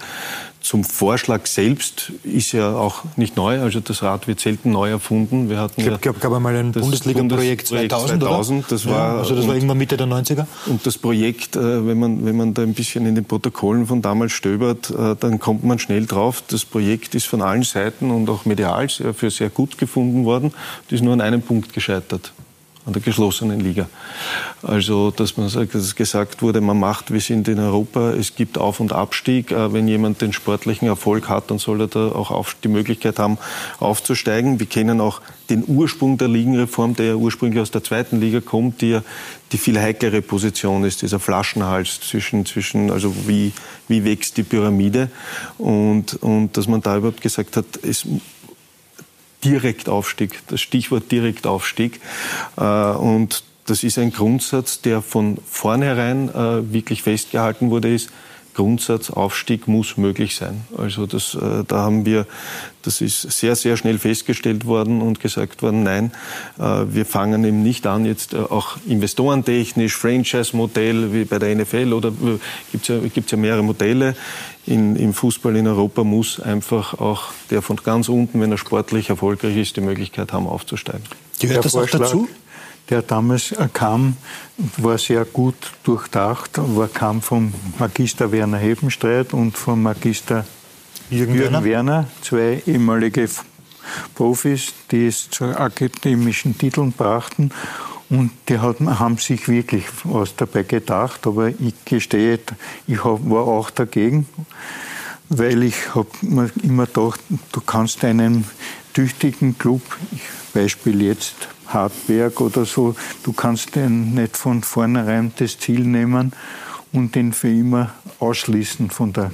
Zum Vorschlag selbst ist ja auch nicht neu, also das Rad wird selten neu erfunden. Wir hatten ich glaube, ja gab einmal ein Bundesliga-Projekt 2000, 2000 oder? Das war, ja, also das war irgendwann Mitte der 90er. Und das Projekt, äh, wenn man, wenn man da ein bisschen in den Protokollen von damals stöbert, äh, dann kommt man schnell drauf, das Projekt ist von allen Seiten und auch medial für sehr gut gefunden worden. Das ist nur an einem Punkt gescheitert an der geschlossenen Liga. Also, dass man dass gesagt wurde, man macht, wir sind in Europa, es gibt Auf- und Abstieg. Äh, wenn jemand den sportlichen Erfolg hat, dann soll er da auch die Möglichkeit haben, aufzusteigen. Wir kennen auch den Ursprung der Ligenreform, der ja ursprünglich aus der zweiten Liga kommt, die ja die viel heiklere Position ist, dieser Flaschenhals zwischen, zwischen also wie, wie wächst die Pyramide und, und dass man da überhaupt gesagt hat, es Direktaufstieg, das Stichwort Direktaufstieg. Äh, und das ist ein Grundsatz, der von vornherein äh, wirklich festgehalten wurde, ist, Grundsatz, Aufstieg muss möglich sein. Also das, äh, da haben wir, das ist sehr, sehr schnell festgestellt worden und gesagt worden, nein, wir fangen eben nicht an, jetzt auch investorentechnisch, Franchise-Modell wie bei der NFL oder gibt es ja, gibt's ja mehrere Modelle in, im Fußball in Europa muss einfach auch der von ganz unten, wenn er sportlich erfolgreich ist, die Möglichkeit haben, aufzusteigen. Gehört der das Vorschlag, auch dazu? Der damals kam, war sehr gut durchdacht, war, kam vom Magister Werner Hebenstreit und vom Magister Jürgen, Jürgen Werner. Werner, zwei ehemalige Profis, die es zu akademischen Titeln brachten. Und die haben sich wirklich was dabei gedacht, aber ich gestehe, ich war auch dagegen, weil ich habe mir immer gedacht, du kannst einen tüchtigen Club, Beispiel jetzt Hartberg oder so, du kannst den nicht von vornherein das Ziel nehmen und den für immer ausschließen von der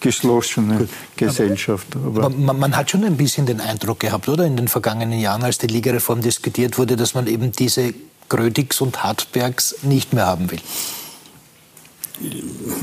geschlossene Gut. Gesellschaft. Aber, man, man, hat schon ein bisschen den Eindruck gehabt, oder in den vergangenen Jahren, als die Ligareform diskutiert wurde, dass man eben diese Grödigs und Hartbergs nicht mehr haben will.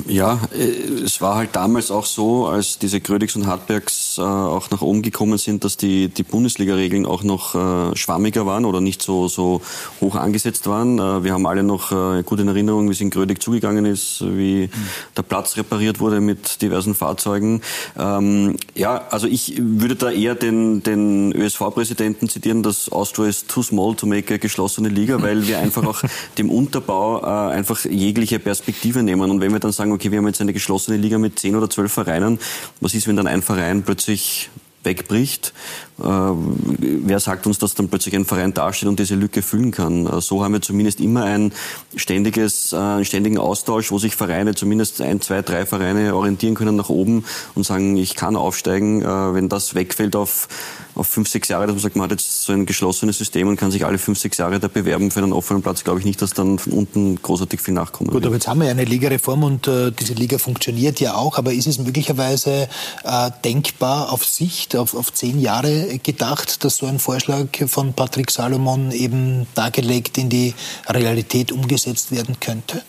Ja, äh, es war halt damals auch so, als diese Grödigs und Hartbergs äh, auch nach oben gekommen sind, dass die, die Bundesliga-Regeln auch noch äh, schwammiger waren oder nicht so, so hoch angesetzt waren. Äh, wir haben alle noch äh, gut in Erinnerung, wie es in Grödig zugegangen ist, wie mhm. der Platz repariert wurde mit diversen Fahrzeugen. Ähm, ja, also ich würde da eher den, den ÖSV-Präsidenten zitieren, dass Austria is too small to make a geschlossene Liga, weil wir einfach auch dem Unterbau äh, einfach jegliche Perspektive nehmen nehmen. Und wenn wir dann sagen, okay, wir haben jetzt eine geschlossene Liga mit zehn oder zwölf Vereinen, was ist, wenn dann ein Verein plötzlich wegbricht. Äh, wer sagt uns, dass dann plötzlich ein Verein dasteht und diese Lücke füllen kann? Äh, so haben wir zumindest immer ein ständiges, äh, einen ständigen Austausch, wo sich Vereine, zumindest ein, zwei, drei Vereine orientieren können nach oben und sagen, ich kann aufsteigen. Wenn das wegfällt auf auf fünf, sechs Jahre, dass man sagt, man hat jetzt so ein geschlossenes System und kann sich alle fünf, sechs Jahre da bewerben für einen offenen Platz, glaube ich nicht, dass dann von unten großartig viel nachkommt. Gut, aber jetzt haben wir ja eine Ligareform und äh, diese Liga funktioniert ja auch, aber ist es möglicherweise äh, denkbar auf Sicht, auf, auf zehn Jahre gedacht, dass so ein Vorschlag von Patrick Salomon eben dargelegt in die Realität umgesetzt werden könnte?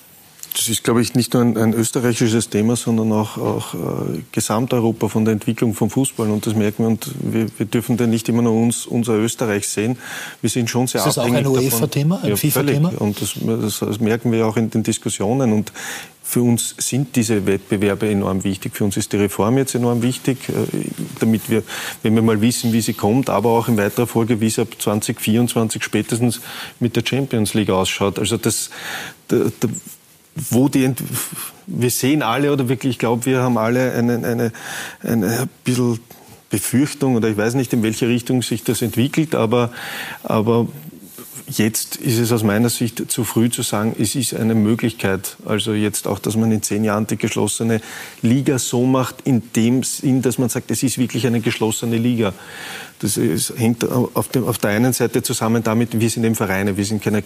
Das ist, glaube ich, nicht nur ein, ein österreichisches Thema, sondern auch, auch äh, Gesamteuropa von der Entwicklung vom Fußball. Und das merken wir. Und wir, wir dürfen da nicht immer nur uns, unser Österreich sehen. Wir sind schon sehr ist abhängig davon. Ist das auch ein UEFA-Thema, ein ja, FIFA-Thema? Und das, das, das merken wir auch in den Diskussionen. Und für uns sind diese Wettbewerbe enorm wichtig. Für uns ist die Reform jetzt enorm wichtig, äh, damit wir, wenn wir mal wissen, wie sie kommt, aber auch in weiterer Folge, wie es ab 2024 spätestens mit der Champions League ausschaut. Also das, da, da, wo die, wir sehen alle oder wirklich, ich glaube, wir haben alle eine, eine, eine ein bisschen Befürchtung oder ich weiß nicht, in welche Richtung sich das entwickelt, aber, aber Jetzt ist es aus meiner Sicht zu früh zu sagen, es ist eine Möglichkeit. Also jetzt auch, dass man in zehn Jahren die geschlossene Liga so macht, in dem Sinn, dass man sagt, es ist wirklich eine geschlossene Liga. Das ist, hängt auf, dem, auf, der einen Seite zusammen damit, wir sind eben Vereine, wir, sind keine,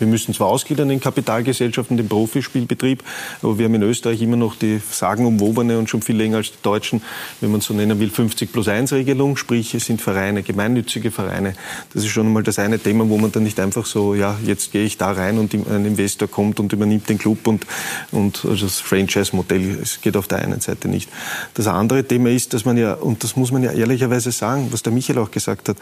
wir müssen zwar ausgliedern in Kapitalgesellschaften, den Profispielbetrieb, aber wir haben in Österreich immer noch die sagenumwobene und schon viel länger als die Deutschen, wenn man so nennen will, 50 plus 1 Regelung, sprich es sind Vereine, gemeinnützige Vereine. Das ist schon einmal das eine Thema, wo man dann nicht einfach so, ja, jetzt gehe ich da rein und ein Investor kommt und übernimmt den Club und, und also das Franchise-Modell, es geht auf der einen Seite nicht. Das andere Thema ist, dass man ja, und das muss man ja ehrlicherweise sagen, was der Michael auch gesagt hat,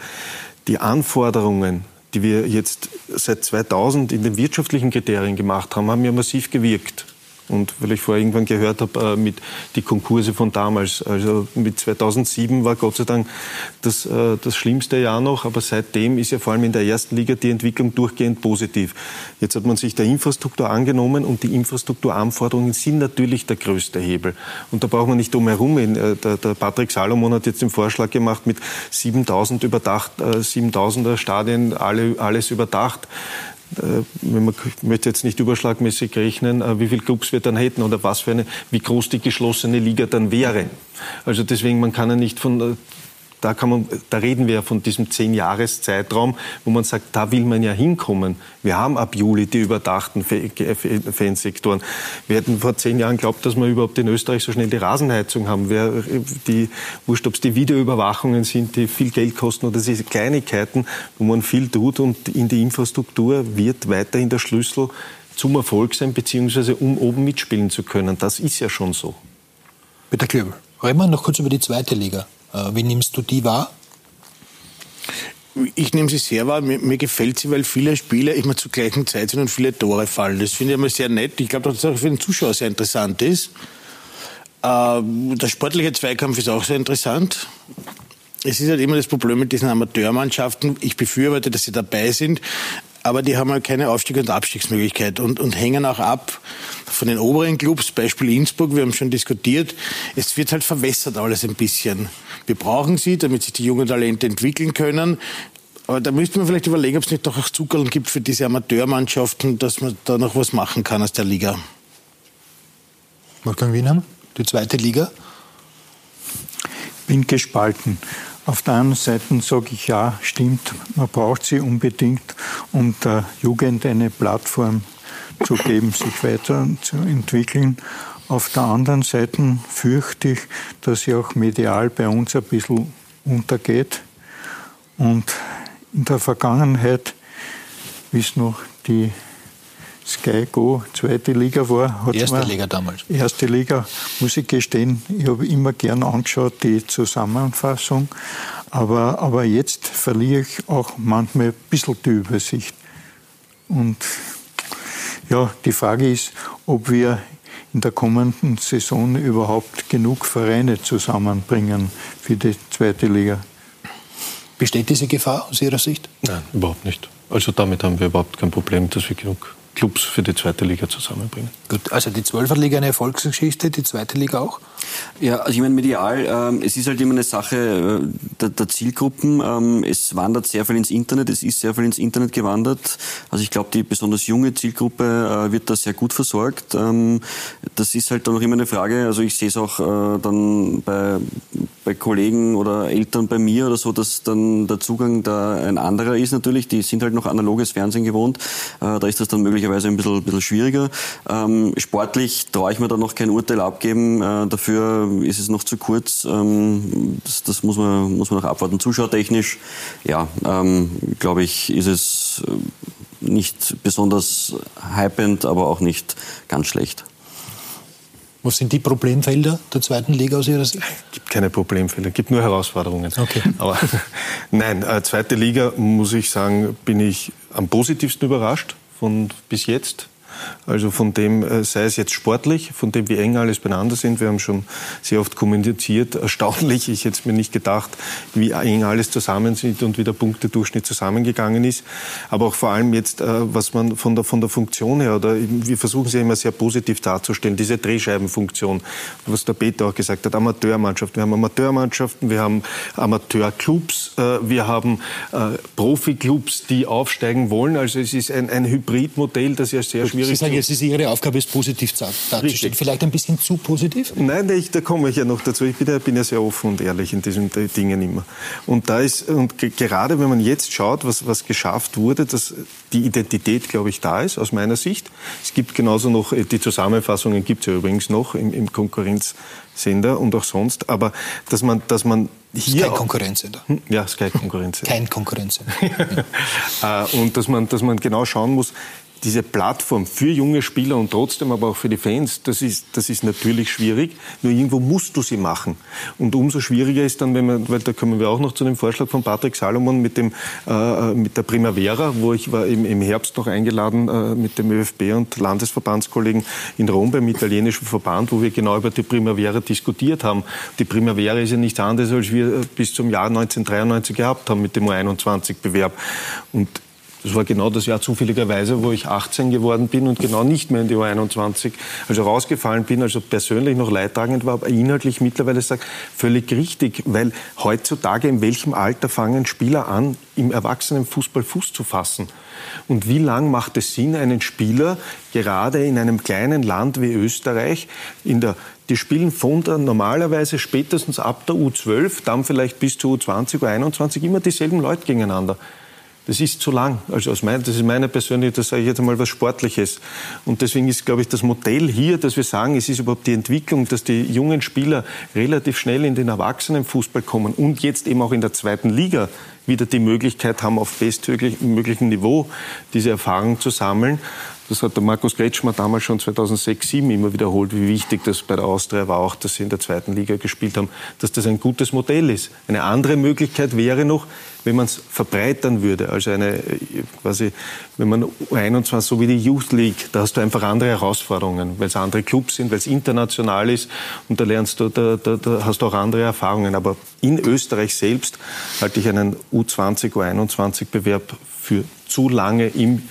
die Anforderungen, die wir jetzt seit 2000 in den wirtschaftlichen Kriterien gemacht haben, haben ja massiv gewirkt. Und weil ich vorher irgendwann gehört habe, äh, mit die Konkurse von damals, also mit 2007 war Gott sei Dank das, äh, das schlimmste Jahr noch, aber seitdem ist ja vor allem in der ersten Liga die Entwicklung durchgehend positiv. Jetzt hat man sich der Infrastruktur angenommen und die Infrastrukturanforderungen sind natürlich der größte Hebel. Und da braucht man nicht drum herum. Der, der Patrick Salomon hat jetzt den Vorschlag gemacht mit 7000 überdacht, 7000er Stadien, alle, alles überdacht. Äh, ich möchte jetzt nicht überschlagmäßig rechnen, äh, wie viele Clubs wir dann hätten oder was für eine, wie groß die geschlossene Liga dann wäre. Also deswegen, man kann ja nicht von äh, da, kann man, da reden wir ja von diesem zehn-Jahres-Zeitraum, wo man sagt, da will man ja hinkommen. Wir haben ab Juli die überdachten Fansektoren. Wir hätten vor zehn Jahren glaubt, dass wir überhaupt in Österreich so schnell die Rasenheizung haben. Wer, die, wurscht, ob es die Videoüberwachungen sind, die viel Geld kosten oder diese Kleinigkeiten, wo man viel tut und in die Infrastruktur wird weiterhin der Schlüssel zum Erfolg sein, beziehungsweise um oben mitspielen zu können. Das ist ja schon so. Peter Klöbel, reden wir noch kurz über die zweite Liga. Äh, wie nimmst du die wahr? Ich nehme sie sehr wahr. Mir, mir, gefällt sie, weil viele Spiele immer zur gleichen Zeit sind und viele Tore fallen. Das finde ich immer sehr nett. Ich glaube, dass das auch für den Zuschauer sehr interessant ist. Äh, der sportliche Zweikampf ist auch sehr interessant. Es ist halt immer das Problem mit diesen Amateurmannschaften. Ich befürworte, dass sie dabei sind, aber die haben halt keine Aufstieg- und Abstiegsmöglichkeit und, und hängen auch ab von den oberen Clubs, Beispiel Innsbruck, wir haben schon diskutiert. Es wird halt verwässert alles ein bisschen. Wir brauchen sie, damit sich die jungen Talente entwickeln können. Aber da müsste man vielleicht überlegen, ob es nicht doch auch Zuckerl gibt für diese Amateurmannschaften, dass man da noch was machen kann aus der Liga. Wolfgang Wiener, die zweite Liga? Bin gespalten. Auf der einen Seite sage ich ja, stimmt, man braucht sie unbedingt, um der Jugend eine Plattform zu geben, sich weiterzuentwickeln. Auf der anderen Seite fürchte ich, dass sie auch medial bei uns ein bisschen untergeht. Und in der Vergangenheit, wie es noch die Sky Go zweite Liga war. Hat erste Liga damals. Erste Liga, muss ich gestehen, ich habe immer gern angeschaut, die Zusammenfassung. Aber, aber jetzt verliere ich auch manchmal ein bisschen die Übersicht. Und ja, die Frage ist, ob wir in der kommenden Saison überhaupt genug Vereine zusammenbringen für die zweite Liga. Besteht diese Gefahr aus Ihrer Sicht? Nein, überhaupt nicht. Also damit haben wir überhaupt kein Problem, dass wir genug Clubs für die zweite Liga zusammenbringen. Gut, also die Zwölferliga eine Erfolgsgeschichte, die zweite Liga auch? Ja, also ich meine medial, ähm, es ist halt immer eine Sache äh, der, der, Zielgruppen. Ähm, es wandert sehr viel ins Internet, es ist sehr viel ins Internet gewandert. Also ich glaube, die besonders junge Zielgruppe äh, wird da sehr gut versorgt. Ähm, das ist halt dann noch immer eine Frage. Also ich sehe es auch äh, dann bei, bei Kollegen oder Eltern bei mir oder so, dass dann der Zugang da ein anderer ist natürlich. Die sind halt noch analoges Fernsehen gewohnt. Äh, da ist das dann möglicherweise ein bisschen, bisschen schwieriger. Ähm, sportlich traue ich mir da noch kein Urteil abgeben. Äh, dafür ist es noch zu kurz. Ähm, das, das muss, man, muss man noch abwarten. Zuschauertechnisch, ja, ähm, glaube ich, ist es äh, nicht besonders hypend, aber auch nicht ganz schlecht. Was sind die Problemfelder der zweiten Liga aus Ihrer Sicht? Es gibt keine Problemfelder, es gibt nur Herausforderungen. Okay. <laughs> Aber nein, äh, zweite Liga, muss ich sagen, bin ich am positivsten überrascht von bis jetzt. Also von dem, äh, sei es jetzt sportlich, von dem wie eng alles beieinander sind. Wir haben schon sehr oft kommuniziert. <laughs> Erstaunlich, ich hätte es mir nicht gedacht, wie eng alles zusammen sind und wie der Punktedurchschnitt zusammengegangen ist. Aber auch vor allem jetzt, äh, was man von der, von der Funktion her, oder wir versuchen sie ja immer sehr positiv darzustellen, diese Drehscheibenfunktion, was der Peter auch gesagt hat, Amateurmannschaften. Wir haben Amateurmannschaften, wir haben Amateurclubs, äh, wir haben Profiklubs, die aufsteigen wollen. Also es ist ein, ein Hybridmodell, das ja sehr schwierig Sie sagen, es ist Ihre Aufgabe, es positiv darzustellen. Richtig. Vielleicht ein bisschen zu positiv? Nein, ich, da komme ich ja noch dazu. Ich bin ja, bin ja sehr offen und ehrlich in diesen Dingen immer. Und da ist, und gerade wenn man jetzt schaut, was, was geschafft wurde, dass die Identität, glaube ich, da ist, aus meiner Sicht. Es gibt genauso noch, äh, die Zusammenfassungen gibt es ja übrigens noch im, im Konkurrenzsender und auch sonst, aber dass man, dass man hier Sky Konkurrenzsender. Hm? Ja, Sky Konkurrenzsender. Kein Konkurrenzsender. <laughs> Äh, und dass man, dass man genau schauen muss, diese Plattform für junge Spieler und trotzdem aber auch für die Fans, das ist, das ist natürlich schwierig. Nur irgendwo musst du sie machen. Und umso schwieriger ist dann, wenn man, weil da kommen wir auch noch zu dem Vorschlag von Patrick Salomon mit, dem, äh, mit der Primavera, wo ich war im, im Herbst noch eingeladen äh, mit dem ÖFB und Landesverbandskollegen in Rom beim italienischen Verband, wo wir genau über die Primavera diskutiert haben. Die Primavera ist ja nichts anderes, als wir bis zum Jahr 1993 gehabt haben mit dem U21-Bewerb. Und das war genau das Jahr zufälligerweise, wo ich 18 geworden bin und genau nicht mehr in die U21, also rausgefallen bin, also persönlich noch leidtragend war, aber inhaltlich mittlerweile sage, völlig richtig, weil heutzutage in welchem Alter fangen Spieler an, im Erwachsenenfußball Fuß zu fassen? Und wie lang macht es Sinn, einen Spieler gerade in einem kleinen Land wie Österreich, in der, die spielen von der normalerweise spätestens ab der U12, dann vielleicht bis zur U20, U21 immer dieselben Leute gegeneinander. Das ist zu lang. Also aus mein, das ist meine persönliche, das sage ich jetzt einmal was Sportliches. Und deswegen ist, glaube ich, das Modell hier, dass wir sagen, es ist überhaupt die Entwicklung, dass die jungen Spieler relativ schnell in den Erwachsenenfußball kommen und jetzt eben auch in der zweiten Liga wieder die Möglichkeit haben, auf bestmöglichem Niveau diese Erfahrung zu sammeln. Das hat der Markus Kretschmer damals schon 2006, 2007 immer wiederholt, wie wichtig das bei der Austria war, auch dass sie in der zweiten Liga gespielt haben, dass das ein gutes Modell ist. Eine andere Möglichkeit wäre noch, wenn man es verbreitern würde, also eine, quasi, wenn man 21 so wie die Youth League, da hast du einfach andere Herausforderungen, weil es andere Clubs sind, weil es international ist und da lernst du, da, da, da hast du auch andere Erfahrungen. Aber in Österreich selbst halte ich einen U20, U21-Bewerb für zu lange im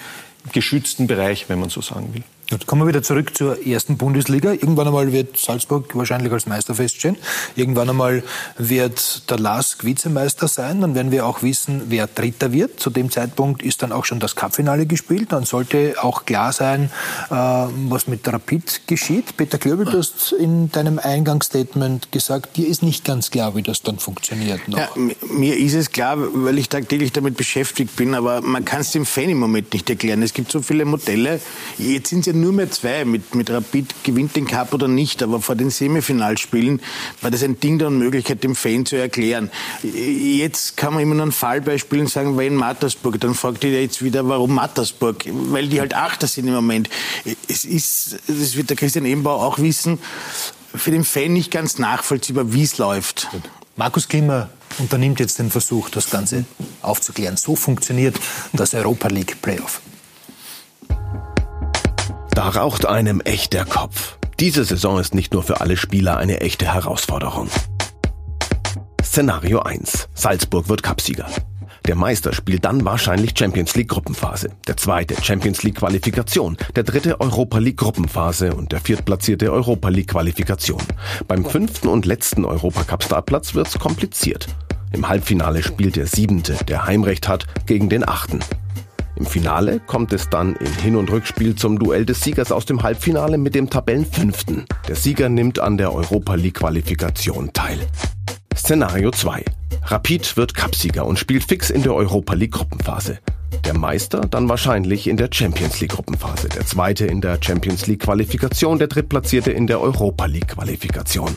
geschützten Bereich, wenn man so sagen will. Jetzt kommen wir wieder zurück zur ersten Bundesliga. Irgendwann einmal wird Salzburg wahrscheinlich als Meister feststehen. Irgendwann einmal wird der LASK Vizemeister sein. Dann werden wir auch wissen, wer Dritter wird. Zu dem Zeitpunkt ist dann auch schon das Cupfinale gespielt. Dann sollte auch klar sein, äh, was mit Rapid geschieht. Peter Klöbel, du hast in deinem Eingangsstatement gesagt, dir ist nicht ganz klar, wie das dann funktioniert. Ja, mir ist es klar, weil ich tagtäglich damit beschäftigt bin. Aber man kann es dem Fan im Moment nicht erklären. Es gibt so viele Modelle. Jetzt sind sie nur mehr zwei. Mit, mit Rapid gewinnt den Cup oder nicht. Aber vor den Semifinalspielen war das ein Ding der Unmöglichkeit, dem Fan zu erklären. Jetzt kann man immer nur ein Fallbeispiel sagen, wen Mattersburg. Dann fragt ihr jetzt wieder, warum Mattersburg? Weil die halt Achter sind im Moment. Es ist, das wird der Christian Ebenbau auch wissen, für den Fan nicht ganz nachvollziehbar, wie es läuft. Markus Klimmer unternimmt jetzt den Versuch, das Ganze aufzuklären. So funktioniert das Europa League Playoff. Da raucht einem echt der Kopf. Diese Saison ist nicht nur für alle Spieler eine echte Herausforderung. Szenario 1. Salzburg wird Cupsieger. Der Meister spielt dann wahrscheinlich Champions League Gruppenphase, der zweite Champions League Qualifikation, der dritte Europa League Gruppenphase und der viertplatzierte Europa League Qualifikation. Beim fünften und letzten Europacup Startplatz wird's kompliziert. Im Halbfinale spielt der siebente, der Heimrecht hat, gegen den achten. Im Finale kommt es dann im Hin- und Rückspiel zum Duell des Siegers aus dem Halbfinale mit dem Tabellenfünften. Der Sieger nimmt an der Europa League Qualifikation teil. Szenario 2. Rapid wird Cupsieger und spielt fix in der Europa League Gruppenphase. Der Meister dann wahrscheinlich in der Champions League Gruppenphase, der zweite in der Champions League Qualifikation, der drittplatzierte in der Europa League Qualifikation.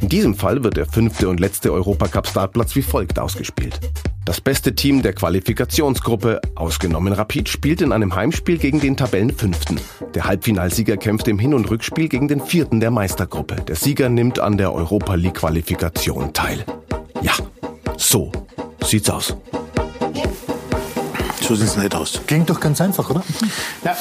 In diesem Fall wird der fünfte und letzte Europacup-Startplatz wie folgt ausgespielt. Das beste Team der Qualifikationsgruppe, ausgenommen Rapid, spielt in einem Heimspiel gegen den Tabellenfünften. Der Halbfinalsieger kämpft im Hin- und Rückspiel gegen den vierten der Meistergruppe. Der Sieger nimmt an der Europa League Qualifikation teil. Ja, so sieht's aus. So sieht's nicht aus. Klingt doch ganz einfach, oder? Ja,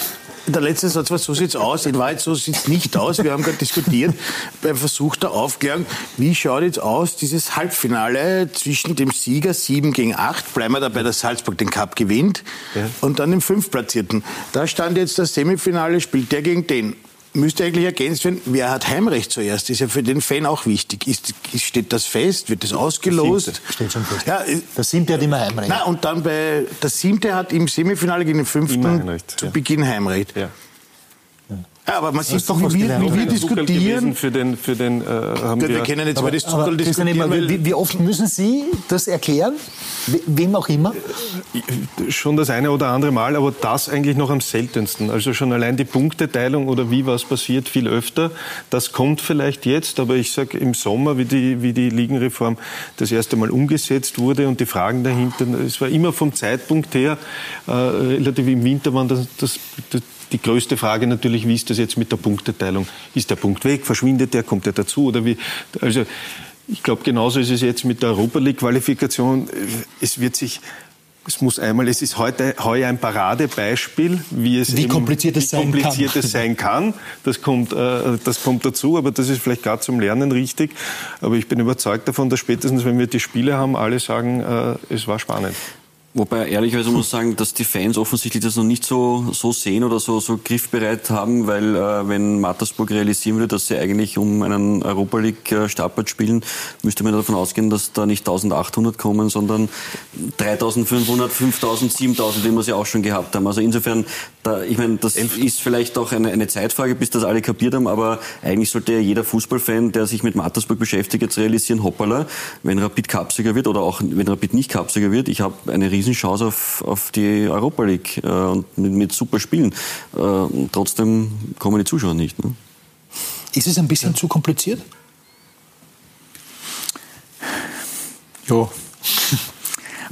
der letzte Satz war, so sieht's aus. In Wahrheit, so sieht's nicht aus. Wir haben gerade diskutiert beim Versuch der Aufklärung, wie schaut jetzt aus dieses Halbfinale zwischen dem Sieger 7 gegen 8, bleiben wir dabei, dass Salzburg den Cup gewinnt, ja. und dann dem Fünftplatzierten. Da stand jetzt das Semifinale, spielt der gegen den müsste eigentlich ergänzt werden, wer hat Heimrecht zuerst? Ist ja für den Fan auch wichtig. Ist, steht das fest? Wird das ausgelost? Das steht schon fest. Ja, der Siebte hat immer Heimrecht. Na, und dann bei, der Siebte hat im Semifinale gegen den Fünften zu ja. Beginn Heimrecht. Ja. Ja, aber man sieht doch, wie, wir, wie wir diskutieren. Für den, für den, äh, haben wir, wir, kennen jetzt aber, das aber, diskutieren. Wie, wie, oft müssen Sie das erklären? Wem auch immer? Schon das eine oder andere Mal, aber das eigentlich noch am seltensten. Also schon allein die Punkteteilung oder wie was passiert viel öfter. Das kommt vielleicht jetzt, aber ich sage im Sommer, wie die, wie die Ligenreform das erste Mal umgesetzt wurde und die Fragen dahinter, es war immer vom Zeitpunkt her, äh, relativ im Winter waren das, das, das die größte Frage natürlich, wie ist das jetzt mit der Punkteteilung? Ist der Punkt weg? Verschwindet der? Kommt der dazu? Oder wie? Also, ich glaube, genauso ist es jetzt mit der Europa League Qualifikation. Es wird sich es muss einmal, es ist heute heuer ein Paradebeispiel, wie es wie eben, kompliziert, es, wie sein kompliziert kann. es sein kann. Das kommt, äh, das kommt dazu, aber das ist vielleicht gerade zum Lernen richtig. Aber ich bin überzeugt davon, dass spätestens, wenn wir die Spiele haben, alle sagen, äh, es war spannend. Wobei ehrlicherweise muss ich sagen, dass die Fans offensichtlich das noch nicht so, so sehen oder so, so griffbereit haben, weil äh, wenn Mattersburg realisieren würde, dass sie eigentlich um einen Europa League äh, Startplatz spielen, müsste man davon ausgehen, dass da nicht 1800 kommen, sondern 3500, 5000, 7000, wie wir sie auch schon gehabt haben. Also insofern, da, ich meine, das ist vielleicht auch eine, eine Zeitfrage, bis das alle kapiert haben, aber eigentlich sollte ja jeder Fußballfan, der sich mit Mattersburg beschäftigt, jetzt realisieren, hoppala, wenn Rapid Cupsieger wird oder auch wenn Rapid nicht Cupsieger wird, ich habe eine riesen Riesenchance auf, auf die Europa League äh, und mit, mit, super Spielen. Äh, trotzdem kommen die Zuschauer nicht. Ne? Ist es ein bisschen ja. zu kompliziert? Ja.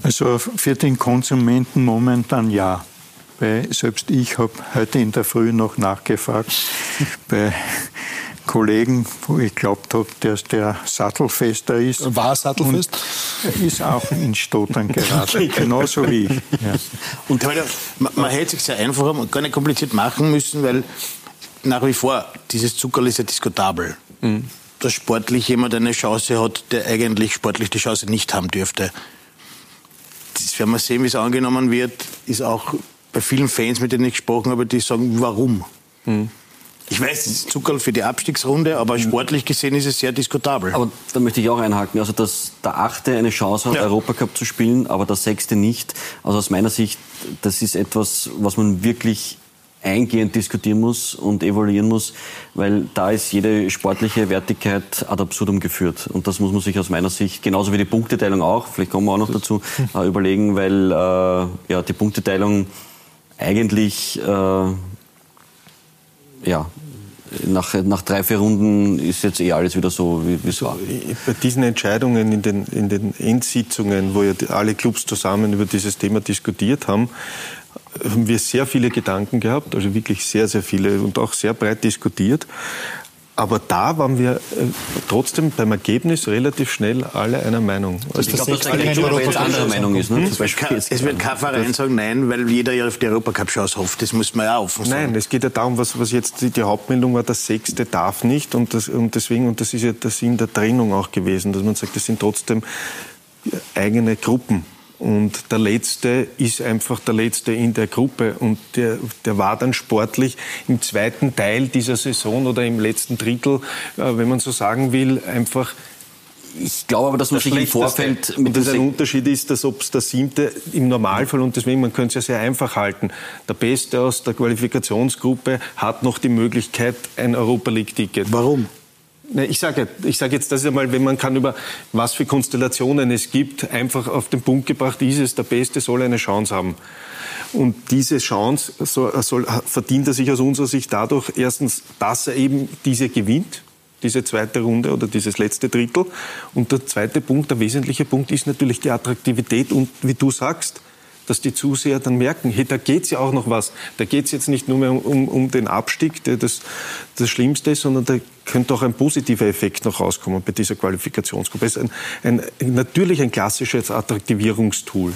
Also für den Konsumenten momentan ja. Weil selbst ich habe heute in der Früh noch nachgefragt bei Kollegen, wo ich glaubt habe, dass der Sattelfester ist. War Sattelfest? Und ist auch in Stottern geraten, <laughs> genauso wie ich. Ja. Und man, man hätte sich sehr einfach und gar nicht kompliziert machen müssen, weil nach wie vor, dieses Zuckerl ist ja diskutabel. Mhm. Dass sportlich jemand eine Chance hat, der eigentlich sportlich die Chance nicht haben dürfte. Das werden wir sehen, wie es angenommen wird, ist auch bei vielen Fans, mit denen ich gesprochen habe, die sagen, warum? Mhm. Ich weiß, es ist Zuckerl für die Abstiegsrunde, aber sportlich gesehen ist es sehr diskutabel. Aber da möchte ich auch einhaken. Also, dass der Achte eine Chance hat, ja. Europacup zu spielen, aber der Sechste nicht. Also aus meiner Sicht, das ist etwas, was man wirklich eingehend diskutieren muss und evaluieren muss, weil da ist jede sportliche Wertigkeit ad absurdum geführt. Und das muss man sich aus meiner Sicht, genauso wie die Punkteteilung auch, vielleicht kommen wir auch noch dazu, äh, überlegen, weil äh, ja, die Punkteteilung eigentlich äh, ja, nach, nach drei, vier Runden ist jetzt eh alles wieder so, wie es war. Bei diesen Entscheidungen in den, in den Endsitzungen, wo ja alle Clubs zusammen über dieses Thema diskutiert haben, haben wir sehr viele Gedanken gehabt, also wirklich sehr, sehr viele und auch sehr breit diskutiert. Aber da waren wir äh, trotzdem beim Ergebnis relativ schnell alle einer Meinung. Also ich glaube, dass eine Europa andere Meinung ist. Ne? Es, kann, es wird kein Verein sagen Nein, weil jeder ja auf die Europacup-Chance hofft. Das muss man ja offen sagen. Nein, es geht ja darum, was, was jetzt die, die Hauptmeldung war, der Sechste darf nicht. Und, das, und deswegen, und das ist ja der Sinn der Trennung auch gewesen, dass man sagt, das sind trotzdem eigene Gruppen. Und der Letzte ist einfach der Letzte in der Gruppe. Und der, der war dann sportlich im zweiten Teil dieser Saison oder im letzten Drittel, äh, wenn man so sagen will, einfach ich glaube aber, dass man sich im Vorfeld mit und das ein Unterschied ist, dass ob es der siebte im Normalfall und deswegen man könnte es ja sehr einfach halten. Der Beste aus der Qualifikationsgruppe hat noch die Möglichkeit ein Europa League Ticket. Warum? Ich sage ich sag jetzt, das ist einmal, wenn man kann über was für Konstellationen es gibt, einfach auf den Punkt gebracht, ist der Beste soll eine Chance haben. Und diese Chance soll, soll, verdient er sich aus unserer Sicht dadurch, erstens, dass er eben diese gewinnt, diese zweite Runde oder dieses letzte Drittel. Und der zweite Punkt, der wesentliche Punkt ist natürlich die Attraktivität und, wie du sagst, dass die Zuseher dann merken, hey, da geht's ja auch noch was. Da geht's jetzt nicht nur mehr um, um den Abstieg, der das, das Schlimmste ist, sondern da könnte auch ein positiver Effekt noch rauskommen bei dieser Qualifikationsgruppe. Es ist ein, ein, natürlich ein klassisches Attraktivierungstool.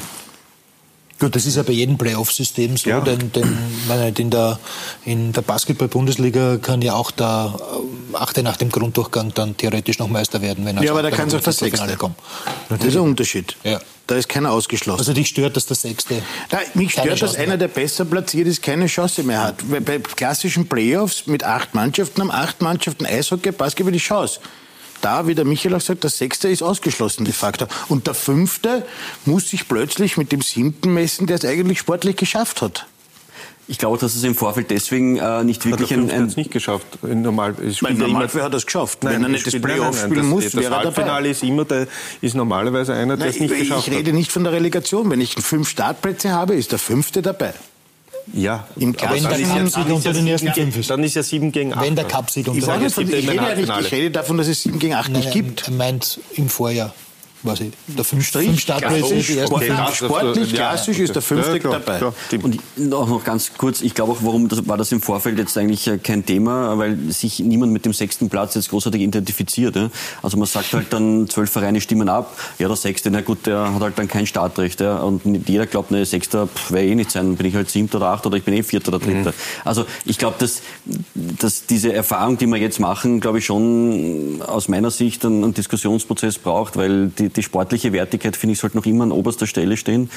Gut, das ist ja bei jedem Playoff-System so, ja. denn, denn meine, in der, in der Basketball-Bundesliga kann ja auch der äh, Achte nach dem Grunddurchgang dann theoretisch noch Meister werden, wenn er Ja, aber da kann es auch der Sechste kommen. Das ist ein Unterschied. Ja. Da ist keiner ausgeschlossen. Also dich stört, dass der Sechste. Nein, mich stört, dass einer, der besser platziert ist, keine Chance mehr hat. Bei klassischen Playoffs mit acht Mannschaften haben acht Mannschaften Eishockey, Basketball die Chance da, wie der Michael auch sagt, der Sechste ist ausgeschlossen de facto. Und der Fünfte muss sich plötzlich mit dem Siebten messen, der es eigentlich sportlich geschafft hat. Ich glaube, dass es im Vorfeld deswegen äh, nicht wirklich hat ein, ein nicht geschafft. In Normal, es Im Normalfall hat er es geschafft. Wenn er nicht das Playoff spielen muss, das wäre er dabei. Halbfinale ist immer der, ist normalerweise einer, der Nein, es nicht ich, geschafft ich rede hat. nicht von der Relegation. Wenn ich fünf Startplätze habe, ist der fünfte dabei. Ja, Im aber dann ist, ja, Klassenkampf dann, den ersten dann ist ja 7 gegen 8. Wenn der Cupsieg Ich, unter nicht, gibt ich, rede Halbfinale. ich rede davon, dass es 7 gegen 8 nicht gibt. Er meint im Vorjahr. Weiß ich, der fünf, Strich, fünf klassisch, das- sportlich, ja, klassisch ist der fünfte ja, klar, dabei. klar. Und auch noch ganz kurz, ich glaube auch, warum das, war das im Vorfeld jetzt eigentlich äh, kein Thema, weil sich niemand mit dem sechsten Platz jetzt großartig identifiziert. Ja? Also man sagt halt dann, <laughs> zwölf Vereine stimmen ab, ja der Sechste, na gut, der hat halt dann kein Startrecht. Ja? Und jeder glaubt, ne, Sechster pff, werde eh nicht sein, bin ich halt Siebter oder Achter oder ich bin eh Vierter oder Dritter. Also ich glaube, dass, dass diese Erfahrung, die wir jetzt machen, glaube ich schon aus meiner Sicht einen, einen Diskussionsprozess braucht, weil die, die sportliche Wertigkeit, finde ich, sollte noch immer an oberster Stelle stehen.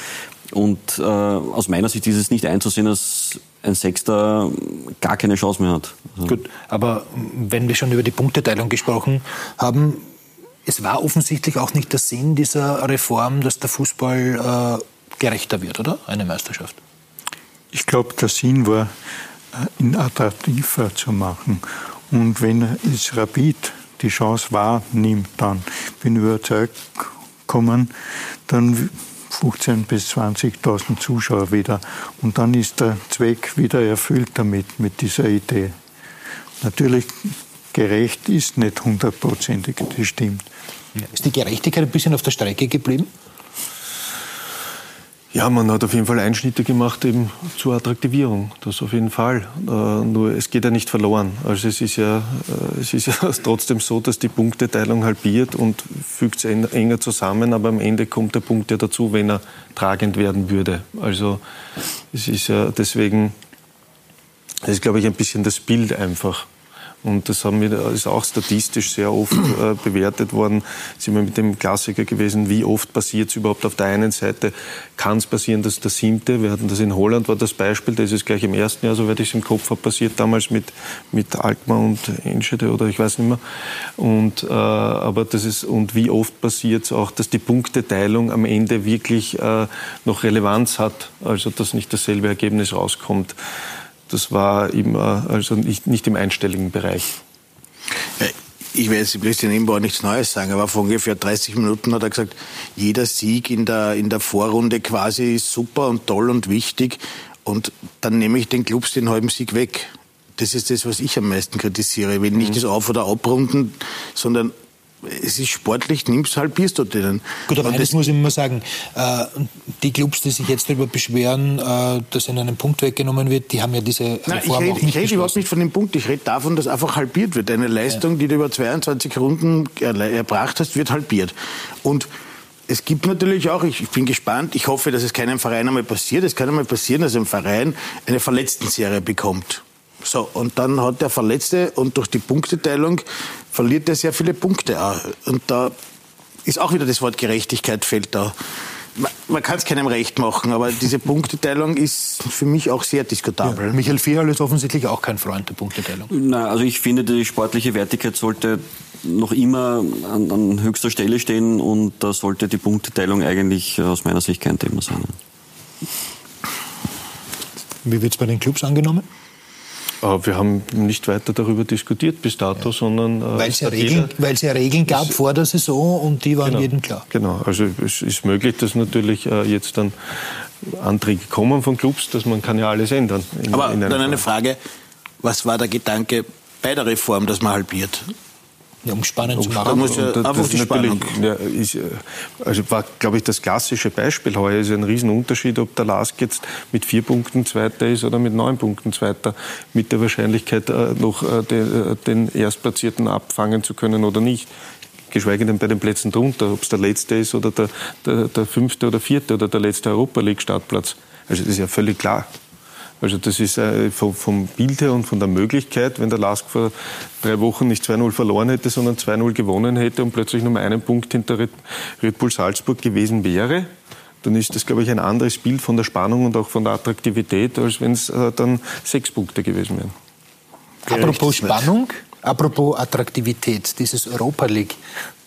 Und äh, aus meiner Sicht ist es nicht einzusehen, dass ein Sechster gar keine Chance mehr hat. Also, Gut, aber wenn wir schon über die Punkteteilung gesprochen haben, es war offensichtlich auch nicht der Sinn dieser Reform, dass der Fußball äh, gerechter wird, oder? Eine Meisterschaft. Ich glaube, der Sinn war, äh, ihn attraktiver zu machen. Und wenn es Rapid die Chance wahrnimmt, dann bin überzeugt, kommen dann 15.000 bis 20.000 Zuschauer wieder. Und dann ist der Zweck wieder erfüllt damit, mit dieser Idee. Natürlich, gerecht ist nicht hundertprozentig, das stimmt. Ist die Gerechtigkeit ein bisschen auf der Strecke geblieben? Ja, man hat auf jeden Fall Einschnitte gemacht eben zur Attraktivierung. Das auf jeden Fall. Äh, nur es geht ja nicht verloren. Also es ist ja, äh, es ist ja <laughs> trotzdem so, dass die Punkteteilung halbiert und fügt es en- enger zusammen, aber am Ende kommt der Punkt ja dazu, wenn er tragend werden würde. Also es ist ja deswegen, das ist glaube ich ein bisschen das Bild einfach. Und das haben wir, das ist auch statistisch sehr oft äh, bewertet worden. Sind wir mit dem Klassiker gewesen, wie oft passiert es überhaupt auf der einen Seite? Kann es passieren, dass der siebte, wir hatten das in Holland, war das Beispiel, da ist gleich im ersten Jahr, soweit ich es im Kopf habe, passiert damals mit, mit Alkmaar und Enschede oder ich weiß nicht mehr. Und, äh, aber das ist, und wie oft passiert es auch, dass die Punkteteilung am Ende wirklich äh, noch Relevanz hat, also dass nicht dasselbe Ergebnis rauskommt. Das war immer, also nicht, nicht im einstelligen Bereich. Ich werde jetzt Christian Imbauer nichts Neues sagen, aber vor ungefähr 30 Minuten hat er gesagt, jeder Sieg in der, in der Vorrunde quasi ist super und toll und wichtig. Und dann nehme ich den Clubs den halben Sieg weg. Das ist das, was ich am meisten kritisiere. Ich will nicht das Auf- oder Abrunden, sondern es ist sportlich, nimmst halbierst du denen. Gut, aber Und eines das- muss ich immer sagen, äh, die Clubs, die sich jetzt darüber beschweren, äh, dass ihnen ein Punkt weggenommen wird, die haben ja diese Nein, ich rede, auch nicht ich rede überhaupt nicht von dem Punkt, ich rede davon, dass einfach halbiert wird. Eine Leistung, die du über 22 Runden erbracht hast, wird halbiert. Und es gibt natürlich auch, ich, ich bin gespannt, ich hoffe, dass es keinem Verein einmal passiert. Es kann einmal passieren, dass ein Verein eine Verletztenserie bekommt. So, und dann hat der Verletzte und durch die Punkteteilung verliert er sehr viele Punkte. auch. Und da ist auch wieder das Wort Gerechtigkeit fällt da. Man, man kann es keinem recht machen, aber diese Punkteteilung ist für mich auch sehr diskutabel. Michael Fierl ist offensichtlich auch kein Freund der Punkteteilung. Na, also ich finde, die sportliche Wertigkeit sollte noch immer an, an höchster Stelle stehen und da sollte die Punkteteilung eigentlich aus meiner Sicht kein Thema sein. Wie wird es bei den Clubs angenommen? Aber wir haben nicht weiter darüber diskutiert bis dato, sondern äh, Weil es ja, Regeln, jeder- weil es ja Regeln gab Es- vor der Saison und die waren Genau. jedem klar. Genau, also es ist möglich, dass natürlich äh, jetzt dann Anträge kommen von Clubs, dass man kann ja alles ändern. in- Aber in dann eine. Frage, was war der Gedanke bei der Reform, dass man halbiert? Ja, um spannend zu Da machen. muss ja das- das die natürlich, ja, ist, äh, also war, glaube ich, das klassische Beispiel heuer ist ein Riesenunterschied, ob der Lask jetzt mit vier Punkten Zweiter ist oder mit neun Punkten Zweiter, mit der Wahrscheinlichkeit äh, noch äh, den, äh, den Erstplatzierten abfangen zu können oder nicht. Geschweige denn bei den Plätzen drunter, ob es der letzte ist oder der, der, der fünfte oder vierte oder der letzte Europa League Startplatz. Also das ist ja völlig klar. Also das ist äh, vom, vom Bild her und von der Möglichkeit, wenn der Lask vor drei Wochen nicht 2-0 verloren hätte, sondern 2-0 gewonnen hätte und plötzlich nur einen Punkt hinter Red, Red Bull Salzburg gewesen wäre, dann ist das, glaube ich, ein anderes Bild von der Spannung und auch von der Attraktivität, als wenn es äh, dann sechs Punkte gewesen wären. Apropos Spannung, apropos Attraktivität, dieses Europa League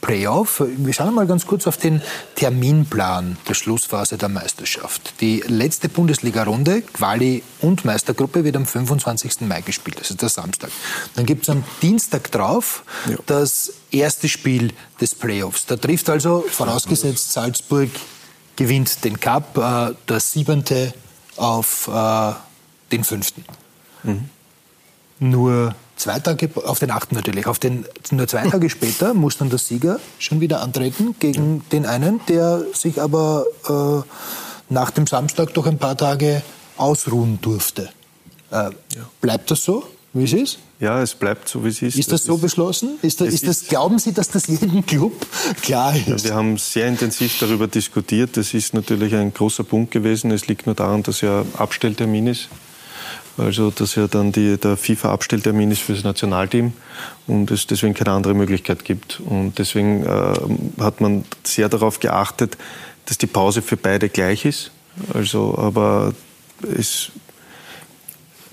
Playoff. Wir schauen mal ganz kurz auf den Terminplan der Schlussphase der Meisterschaft. Die letzte Bundesliga-Runde, Quali und Meistergruppe, wird am 25. Mai gespielt, das ist der Samstag. Dann gibt es am Dienstag drauf ja. das erste Spiel des Playoffs. Da trifft also, vorausgesetzt Salzburg gewinnt den Cup, äh, der siebente auf äh, den fünften. Mhm. Nur zwei Tage, auf den achten natürlich, auf den, nur zwei Tage <laughs> später muss dann der Sieger schon wieder antreten gegen ja. den einen, der sich aber äh, nach dem Samstag doch ein paar Tage ausruhen durfte. Äh, ja. Bleibt das so, wie es ist? Ja, es bleibt so, wie es ist. Ist das, das so ist, beschlossen? Ist das, ist das, glauben Sie, dass das jedem Club <laughs> klar ist? Ja, wir haben sehr intensiv darüber diskutiert. Das ist natürlich ein großer Punkt gewesen. Es liegt nur daran, dass ja Abstelltermin ist. Also, dass ja dann die, der FIFA-Abstelltermin ist für das Nationalteam und es deswegen keine andere Möglichkeit gibt. Und deswegen äh, hat man sehr darauf geachtet, dass die Pause für beide gleich ist. Also, aber es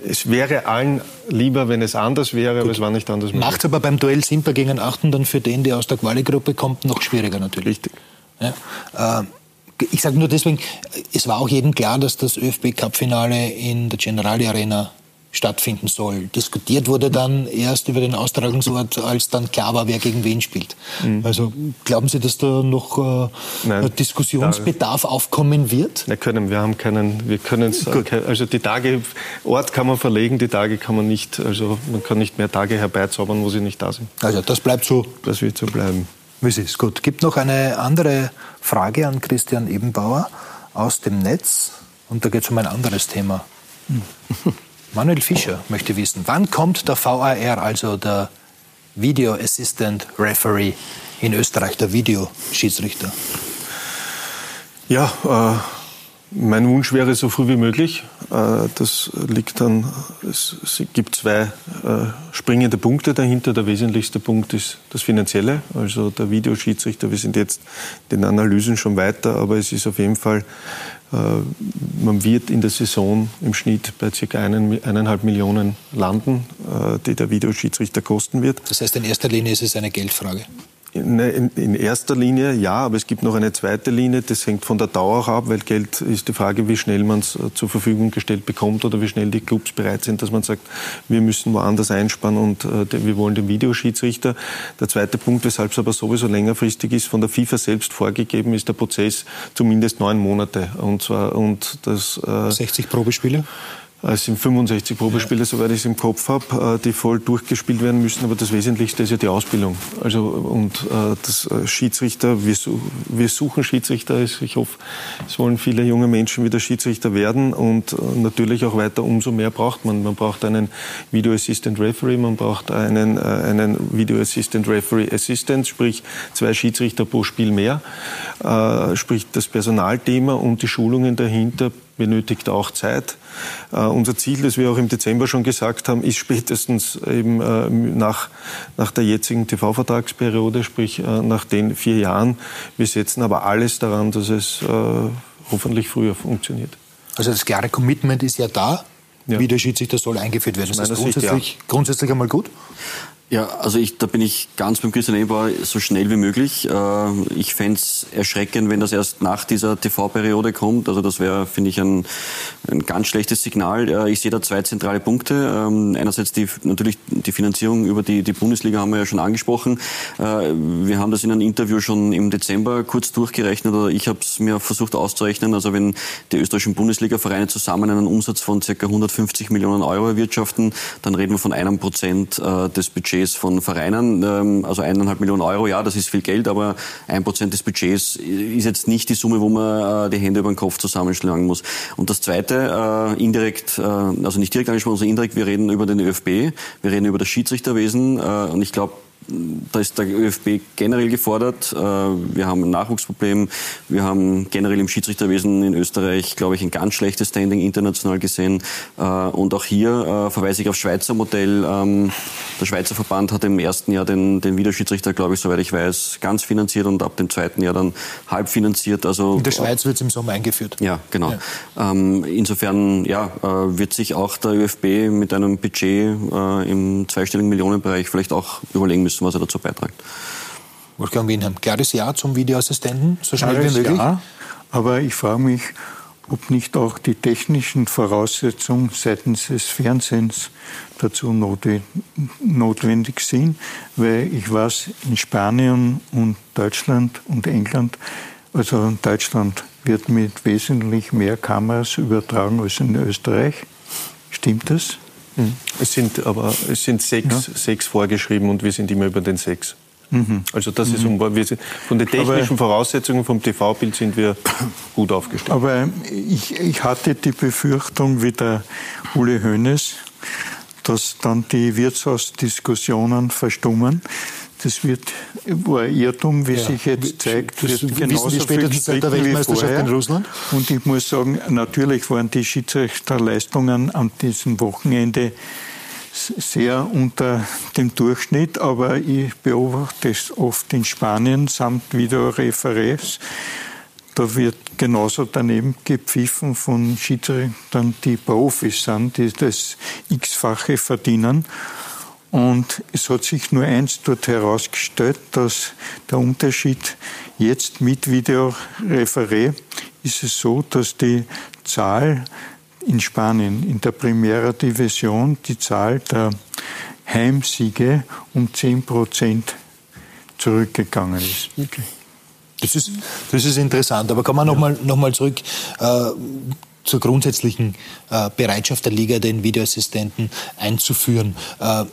es wäre allen lieber, wenn es anders wäre, Gut. aber es war nicht anders möglich. Macht es aber beim Duell Simper gegen Achten dann für den, der aus der Quali-Gruppe kommt, noch schwieriger natürlich. Richtig. Ja. Äh, ich sage nur deswegen, es war auch jedem klar, dass das ÖFB-Cup-Finale in der Generali Arena stattfinden soll. Diskutiert wurde dann erst über den Austragungsort, als dann klar war, wer gegen wen spielt. Mhm. Also glauben Sie, dass da noch äh, Nein, Diskussionsbedarf da, aufkommen wird? Wir können, wir haben keinen, wir können also die Tage, Ort kann man verlegen, die Tage kann man nicht, also man kann nicht mehr Tage herbeizaubern, wo sie nicht da sind. Also das bleibt so. Das wird so bleiben. Wie es ist, gut. Gibt noch eine andere Frage an Christian Ebenbauer aus dem Netz und da geht es um ein anderes Thema. <laughs> Manuel Fischer möchte wissen, wann kommt der VAR, also der Video Assistant Referee in Österreich, der Videoschiedsrichter? Ja, äh, mein Wunsch wäre so früh wie möglich. Äh, das liegt dann, es gibt zwei äh, springende Punkte dahinter. Der wesentlichste Punkt ist das Finanzielle, also der Videoschiedsrichter. Wir sind jetzt den Analysen schon weiter, aber es ist auf jeden Fall, äh, man wird in der Saison im Schnitt bei ca. eineinhalb Millionen landen, die der Videoschiedsrichter kosten wird. Das heißt, in erster Linie ist es eine Geldfrage. In, in, erster Linie ja, aber es gibt noch eine zweite Linie. Das hängt von der Dauer ab, weil Geld ist die Frage, wie schnell man es äh, zur Verfügung gestellt bekommt oder wie schnell die Clubs bereit sind, dass man sagt, wir müssen woanders einsparen und äh, wir wollen den Videoschiedsrichter. Der zweite Punkt, weshalb es aber sowieso längerfristig ist, von der FIFA selbst vorgegeben ist der Prozess zumindest neun Monate. Und zwar und das äh, 60 Probespiele? Es sind 65 Probespiele, ja. soweit ich es im Kopf habe, äh, die voll durchgespielt werden müssen. Aber das Wesentlichste ist ja die Ausbildung. Also, und äh, das äh, Schiedsrichter, wir, wir suchen Schiedsrichter. Ich hoffe, es wollen viele junge Menschen wieder Schiedsrichter werden. Und natürlich auch weiter, umso mehr braucht man. Man braucht einen Video Assistant Referee, man braucht einen, einen Video Assistant Referee Assistant, sprich zwei Schiedsrichter pro Spiel mehr. Sprich das Personalthema und die Schulungen dahinter benötigt auch Zeit. Uh, unser Ziel, das wir auch im Dezember schon gesagt haben, ist spätestens eben uh, nach, nach der jetzigen TV-Vertragsperiode, sprich uh, nach den vier Jahren. Wir setzen aber alles daran, dass es hoffentlich früher funktioniert. Also das klare Commitment ist ja da. Ja. Wie der Schiedsrichter soll eingeführt werden. Das ist grundsätzlich, Sicht, ja. grundsätzlich einmal gut. Ja, also ich, da bin ich ganz beim Christian Eber so schnell wie möglich. Äh, ich fände erschreckend, wenn das erst nach dieser TV-Periode kommt. Also das wäre, finde ich, ein, ein ganz schlechtes Signal. Äh, ich sehe da zwei zentrale Punkte. Ähm, einerseits die, natürlich die Finanzierung über die, die Bundesliga haben wir ja schon angesprochen. Äh, wir haben das in einem Interview schon im Dezember kurz durchgerechnet oder ich habe es mir versucht auszurechnen. Also wenn die österreichischen Bundesliga-Vereine zusammen einen Umsatz von ca. 150 Millionen Euro erwirtschaften, dann reden wir von einem Prozent des Budgets Budgets von Vereinen, ähm, also eineinhalb Millionen Euro, ja, das ist viel Geld, aber ein Prozent des Budgets ist jetzt nicht die Summe, wo man äh, die Hände über den Kopf zusammenschlagen muss. Und das Zweite, äh, indirekt, äh, also nicht direkt angesprochen, sondern indirekt, wir reden über den ÖFB, wir reden über das Schiedsrichterwesen und ich glaube, da ist der ÖFB generell gefordert. Äh, wir haben ein Nachwuchsproblem. Wir haben generell im Schiedsrichterwesen in Österreich, glaube ich, ein ganz schlechtes Standing international gesehen. Äh, und auch hier äh, verweise ich auf Schweizer Modell. Ähm, der Schweizer Verband hat im ersten Jahr den, den Videoschiedsrichter, glaube ich, soweit ich weiß, ganz finanziert und ab dem zweiten Jahr dann halb finanziert. Also, in der Schweiz wird es im Sommer eingeführt. Ja, genau. Ja. Ähm, insofern ja, wird sich auch der ÖFB mit einem Budget im zweistelligen Millionenbereich vielleicht auch überlegen müssen müssen, was er dazu beiträgt. Wolfgang Wienheim, klares Ja zum Videoassistenten, so schnell Klares wie möglich? Ja, aber ich frage mich, ob nicht auch die technischen Voraussetzungen seitens des Fernsehens dazu notwendig sind, weil ich weiß, in Spanien und Deutschland und England, also in Deutschland wird mit wesentlich mehr Kameras übertragen als in Österreich. Stimmt das? Es sind aber es sind sechs, ja. sechs vorgeschrieben und wir sind immer über den sechs. Mhm. Also das ist mhm. wir sind, von den technischen aber, Voraussetzungen vom TV-Bild sind wir gut aufgestellt. Aber ich, ich hatte die Befürchtung wie der Uli Hoeneß, dass dann die Wirtshausdiskussionen verstummen. Das wird, war ein Irrtum, wie ja, sich jetzt zeigt. Das wird genauso die spätestens seit der Weltmeisterschaft in Russland. Und ich muss sagen, natürlich waren die Schiedsrichterleistungen an diesem Wochenende sehr unter dem Durchschnitt, aber ich beobachte es oft in Spanien samt Videoreferés. Da wird genauso daneben gepfiffen von Schiedsrichtern, die Profis sind, die das x-fache verdienen. Und es hat sich nur eins dort herausgestellt, dass der Unterschied jetzt mit Videoreferé ist es so, dass die Zahl in Spanien in der Primera Division die Zahl der Heimsiege um 10 Prozent zurückgegangen ist. Okay. Das ist, das ist interessant. Aber kommen wir nochmal noch mal zurück äh, zur grundsätzlichen äh, Bereitschaft der Liga, den Videoassistenten einzuführen. Äh,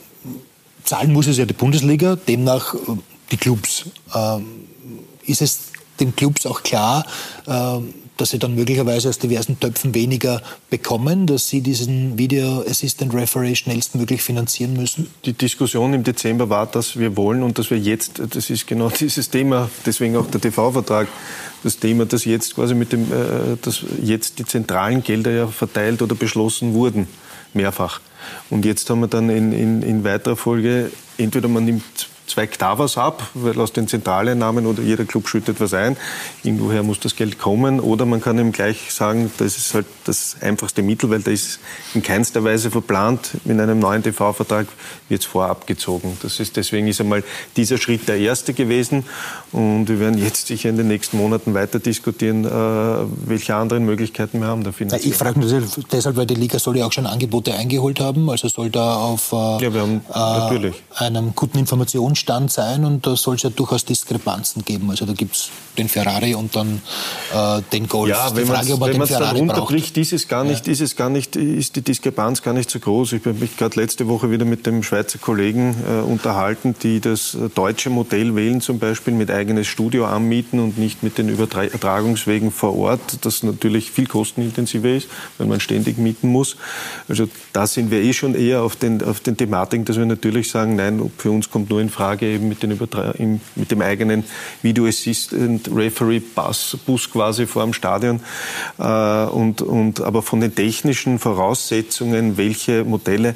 zahlen muss es ja die Bundesliga, demnach äh, die Clubs. Ähm, ist es den Clubs auch klar, äh, dass sie dann möglicherweise aus diversen Töpfen weniger bekommen, dass sie diesen Video Assistant Referee schnellstmöglich finanzieren müssen? Die Diskussion im Dezember war, dass wir wollen und dass wir jetzt, das ist genau <laughs> dieses Thema, deswegen auch der TV-Vertrag, das Thema, dass jetzt quasi mit dem, äh, dass jetzt die zentralen Gelder ja verteilt oder beschlossen wurden, mehrfach. Und jetzt haben wir dann in, in, in weiterer Folge, entweder man nimmt zweigt da was ab, weil aus den Zentraleinnahmen oder jeder Club schüttet was ein. Irgendwoher muss das Geld kommen. Oder man kann ihm gleich sagen, das ist halt das einfachste Mittel, weil da ist in keinster Weise verplant. In einem neuen TV-Vertrag wird es vorab gezogen. Das ist, deswegen ist einmal dieser Schritt der erste gewesen. Und wir werden jetzt sicher in den nächsten Monaten weiter diskutieren, äh, welche anderen Möglichkeiten wir haben der Finanzierung. Ich frage mich deshalb, weil die Liga soll ja auch schon Angebote eingeholt haben. Also soll da auf äh, ja, äh, einem guten Informations Stand sein und da soll es ja durchaus Diskrepanzen geben. Also da gibt es den Ferrari und dann äh, den Golf. Ja, wenn man es dann runterbricht, ist es gar nicht, ja. ist es gar nicht, ist die Diskrepanz gar nicht so groß. Ich habe mich gerade letzte Woche wieder mit dem Schweizer Kollegen äh, unterhalten, die das deutsche Modell wählen, zum Beispiel mit eigenes Studio anmieten und nicht mit den Übertragungswegen vor Ort, das natürlich viel kostenintensiver ist, weil man ständig mieten muss. Also da sind wir eh schon eher auf den, auf den Thematiken, dass wir natürlich sagen, nein, für uns kommt nur in Frage, Tage eben mit, den mit dem eigenen Video Assistant Referee Bus, Bus quasi vor dem Stadion. Äh, und, und, aber von den technischen Voraussetzungen, welche Modelle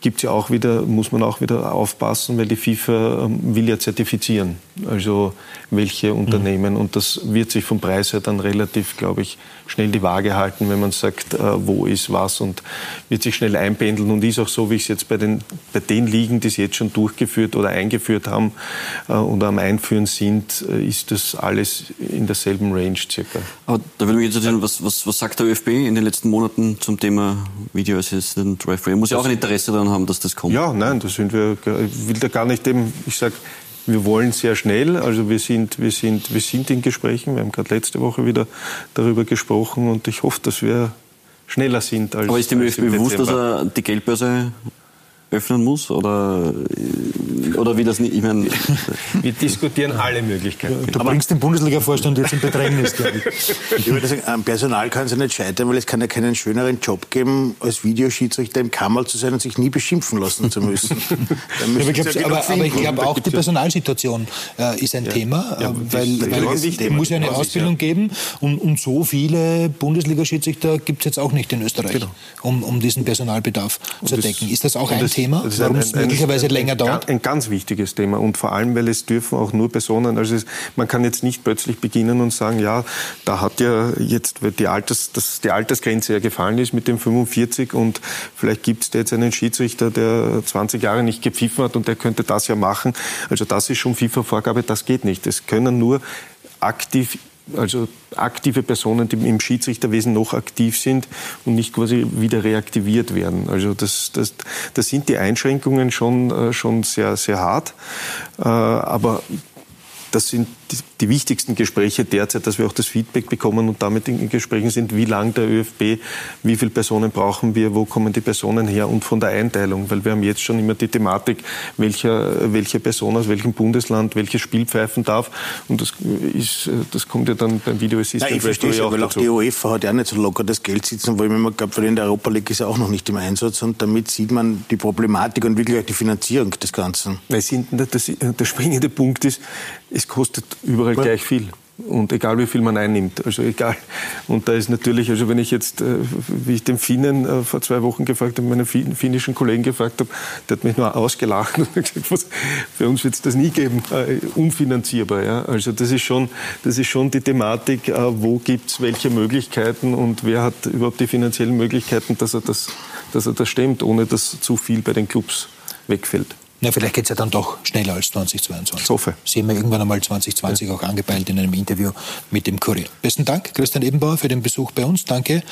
gibt es ja auch wieder, muss man auch wieder aufpassen, weil die FIFA ähm, will ja zertifizieren. Also welche Unternehmen. Mhm. Und das wird sich vom Preis her dann relativ, glaube ich, schnell die Waage halten, wenn man sagt, äh, wo ist was und wird sich schnell einpendeln und ist auch so, wie ich es jetzt bei den, bei den Ligen, die es jetzt schon durchgeführt oder eingeführt haben äh, oder am Einführen sind, äh, ist das alles in derselben Range circa. Aber da würde mich interessieren, was, was, was sagt der ÖFB in den letzten Monaten zum Thema Video Assistant Referee? Muss ja auch ein Interesse daran haben, dass das kommt. Ja, nein, da sind wir, ich will da gar nicht dem, ich sage, wir wollen sehr schnell, also wir sind, wir sind, wir sind in Gesprächen. Wir haben gerade letzte Woche wieder darüber gesprochen und ich hoffe, dass wir schneller sind als. Aber ist dem ÖFB bewusst, dass er die Geldbörse öffnen muss? Oder, oder wie das nicht? Ich meine, <laughs> Wir diskutieren alle Möglichkeiten. Du Aber bringst den Bundesliga-Vorstand jetzt in Bedrängnis, glaube ich. <laughs> Ich würde sagen, am Personal kann es ja nicht scheitern, weil es kann ja keinen schöneren Job geben, als Videoschiedsrichter im Kammer zu sein und sich nie beschimpfen lassen zu müssen. <laughs> ja, aber, ich glaube aber, aber ich glaube auch, die Personalsituation äh, ist ein ja. Thema, ja, weil, weil es muss ja eine Ausbildung geben und, und so viele Bundesliga-Schiedsrichter gibt es jetzt auch nicht in Österreich, genau. um, um diesen Personalbedarf und zu decken. Ist das auch ein Thema? Thema, warum es möglicherweise ein, länger dauert? Ein ganz wichtiges Thema und vor allem, weil es dürfen auch nur Personen, also es, man kann jetzt nicht plötzlich beginnen und sagen, ja, da hat ja jetzt die, Alters, das, die Altersgrenze ja gefallen ist mit dem 45 und vielleicht gibt es jetzt einen Schiedsrichter, der 20 Jahre nicht gepfiffen hat und der könnte das ja machen. Also das ist schon FIFA-Vorgabe, das geht nicht. Es können nur aktiv also aktive Personen, die im Schiedsrichterwesen noch aktiv sind und nicht quasi wieder reaktiviert werden. Also das, das, das sind die Einschränkungen schon, äh, schon sehr, sehr hart. Äh, aber das sind die, die, wichtigsten Gespräche derzeit, dass wir auch das Feedback bekommen und damit in Gesprächen sind, wie lang der ÖFB, wie viele Personen brauchen wir, wo kommen die Personen her und von der Einteilung. Weil wir haben jetzt schon immer die Thematik, welcher, welche Person aus welchem Bundesland welches Spiel pfeifen darf. Und das, ist, das kommt ja dann beim Video Assistant Nein, ich verstehe es, weil auch die UEFA hat ja nicht so locker das Geld sitzen, weil man glaubt, weil in der Europa League ist er auch noch nicht im Einsatz und damit sieht man die Problematik und wirklich auch die Finanzierung des Ganzen. Weil das, der springende Punkt ist, es kostet überall ja. gleich viel. Und egal wie viel man einnimmt, also egal. Und da ist natürlich, also wenn ich jetzt, äh, wie ich den Finnen äh, vor zwei Wochen gefragt habe, meinen finnischen Kollegen gefragt habe, der hat mich nur ausgelacht <laughs> und gesagt, was, für uns wird es das nie geben, äh, unfinanzierbar. Ja? Also das ist schon, das ist schon die Thematik, wo gibt es welche Möglichkeiten und wer hat überhaupt die finanziellen Möglichkeiten, dass er das, dass er das stemmt, ohne dass zu viel bei den Clubs wegfällt. Na, vielleicht geht es ja dann doch schneller als 2022. Ich hoffe. Haben ja irgendwann einmal 2020 ja. auch angepeilt in einem Interview mit dem Kurier. Besten Dank, Christian Ebenbauer, für den Besuch bei uns. Danke,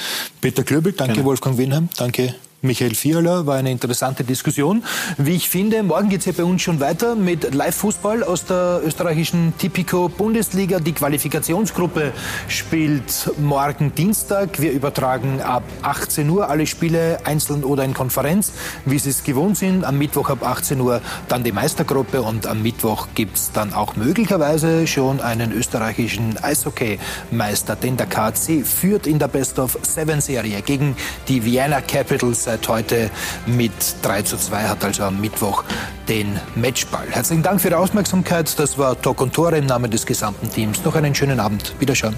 Peter Klöbel. Danke. Wolfgang Winheim. Danke, Michael Fiala. War eine interessante Diskussion. Wie ich finde, morgen geht es ja bei uns schon weiter mit Live-Fußball aus der österreichischen Tipico Bundesliga. Die Qualifikationsgruppe spielt morgen Dienstag. Wir übertragen ab 18 Uhr alle Spiele einzeln oder in Konferenz, wie Sie es gewohnt sind. Am Mittwoch ab 18 Uhr dann die Meistergruppe und am Mittwoch gibt es dann auch möglicherweise schon einen österreichischen Eishockey-Meister, denn der KC führt in der Best of Seven Serie gegen die Vienna Capitals seit heute mit 3 zu 2, hat also am Mittwoch den Matchball. Herzlichen Dank für Ihre Aufmerksamkeit. Das war Talk und Tore im Namen des gesamten Teams. Noch einen schönen Abend. Wiederschauen.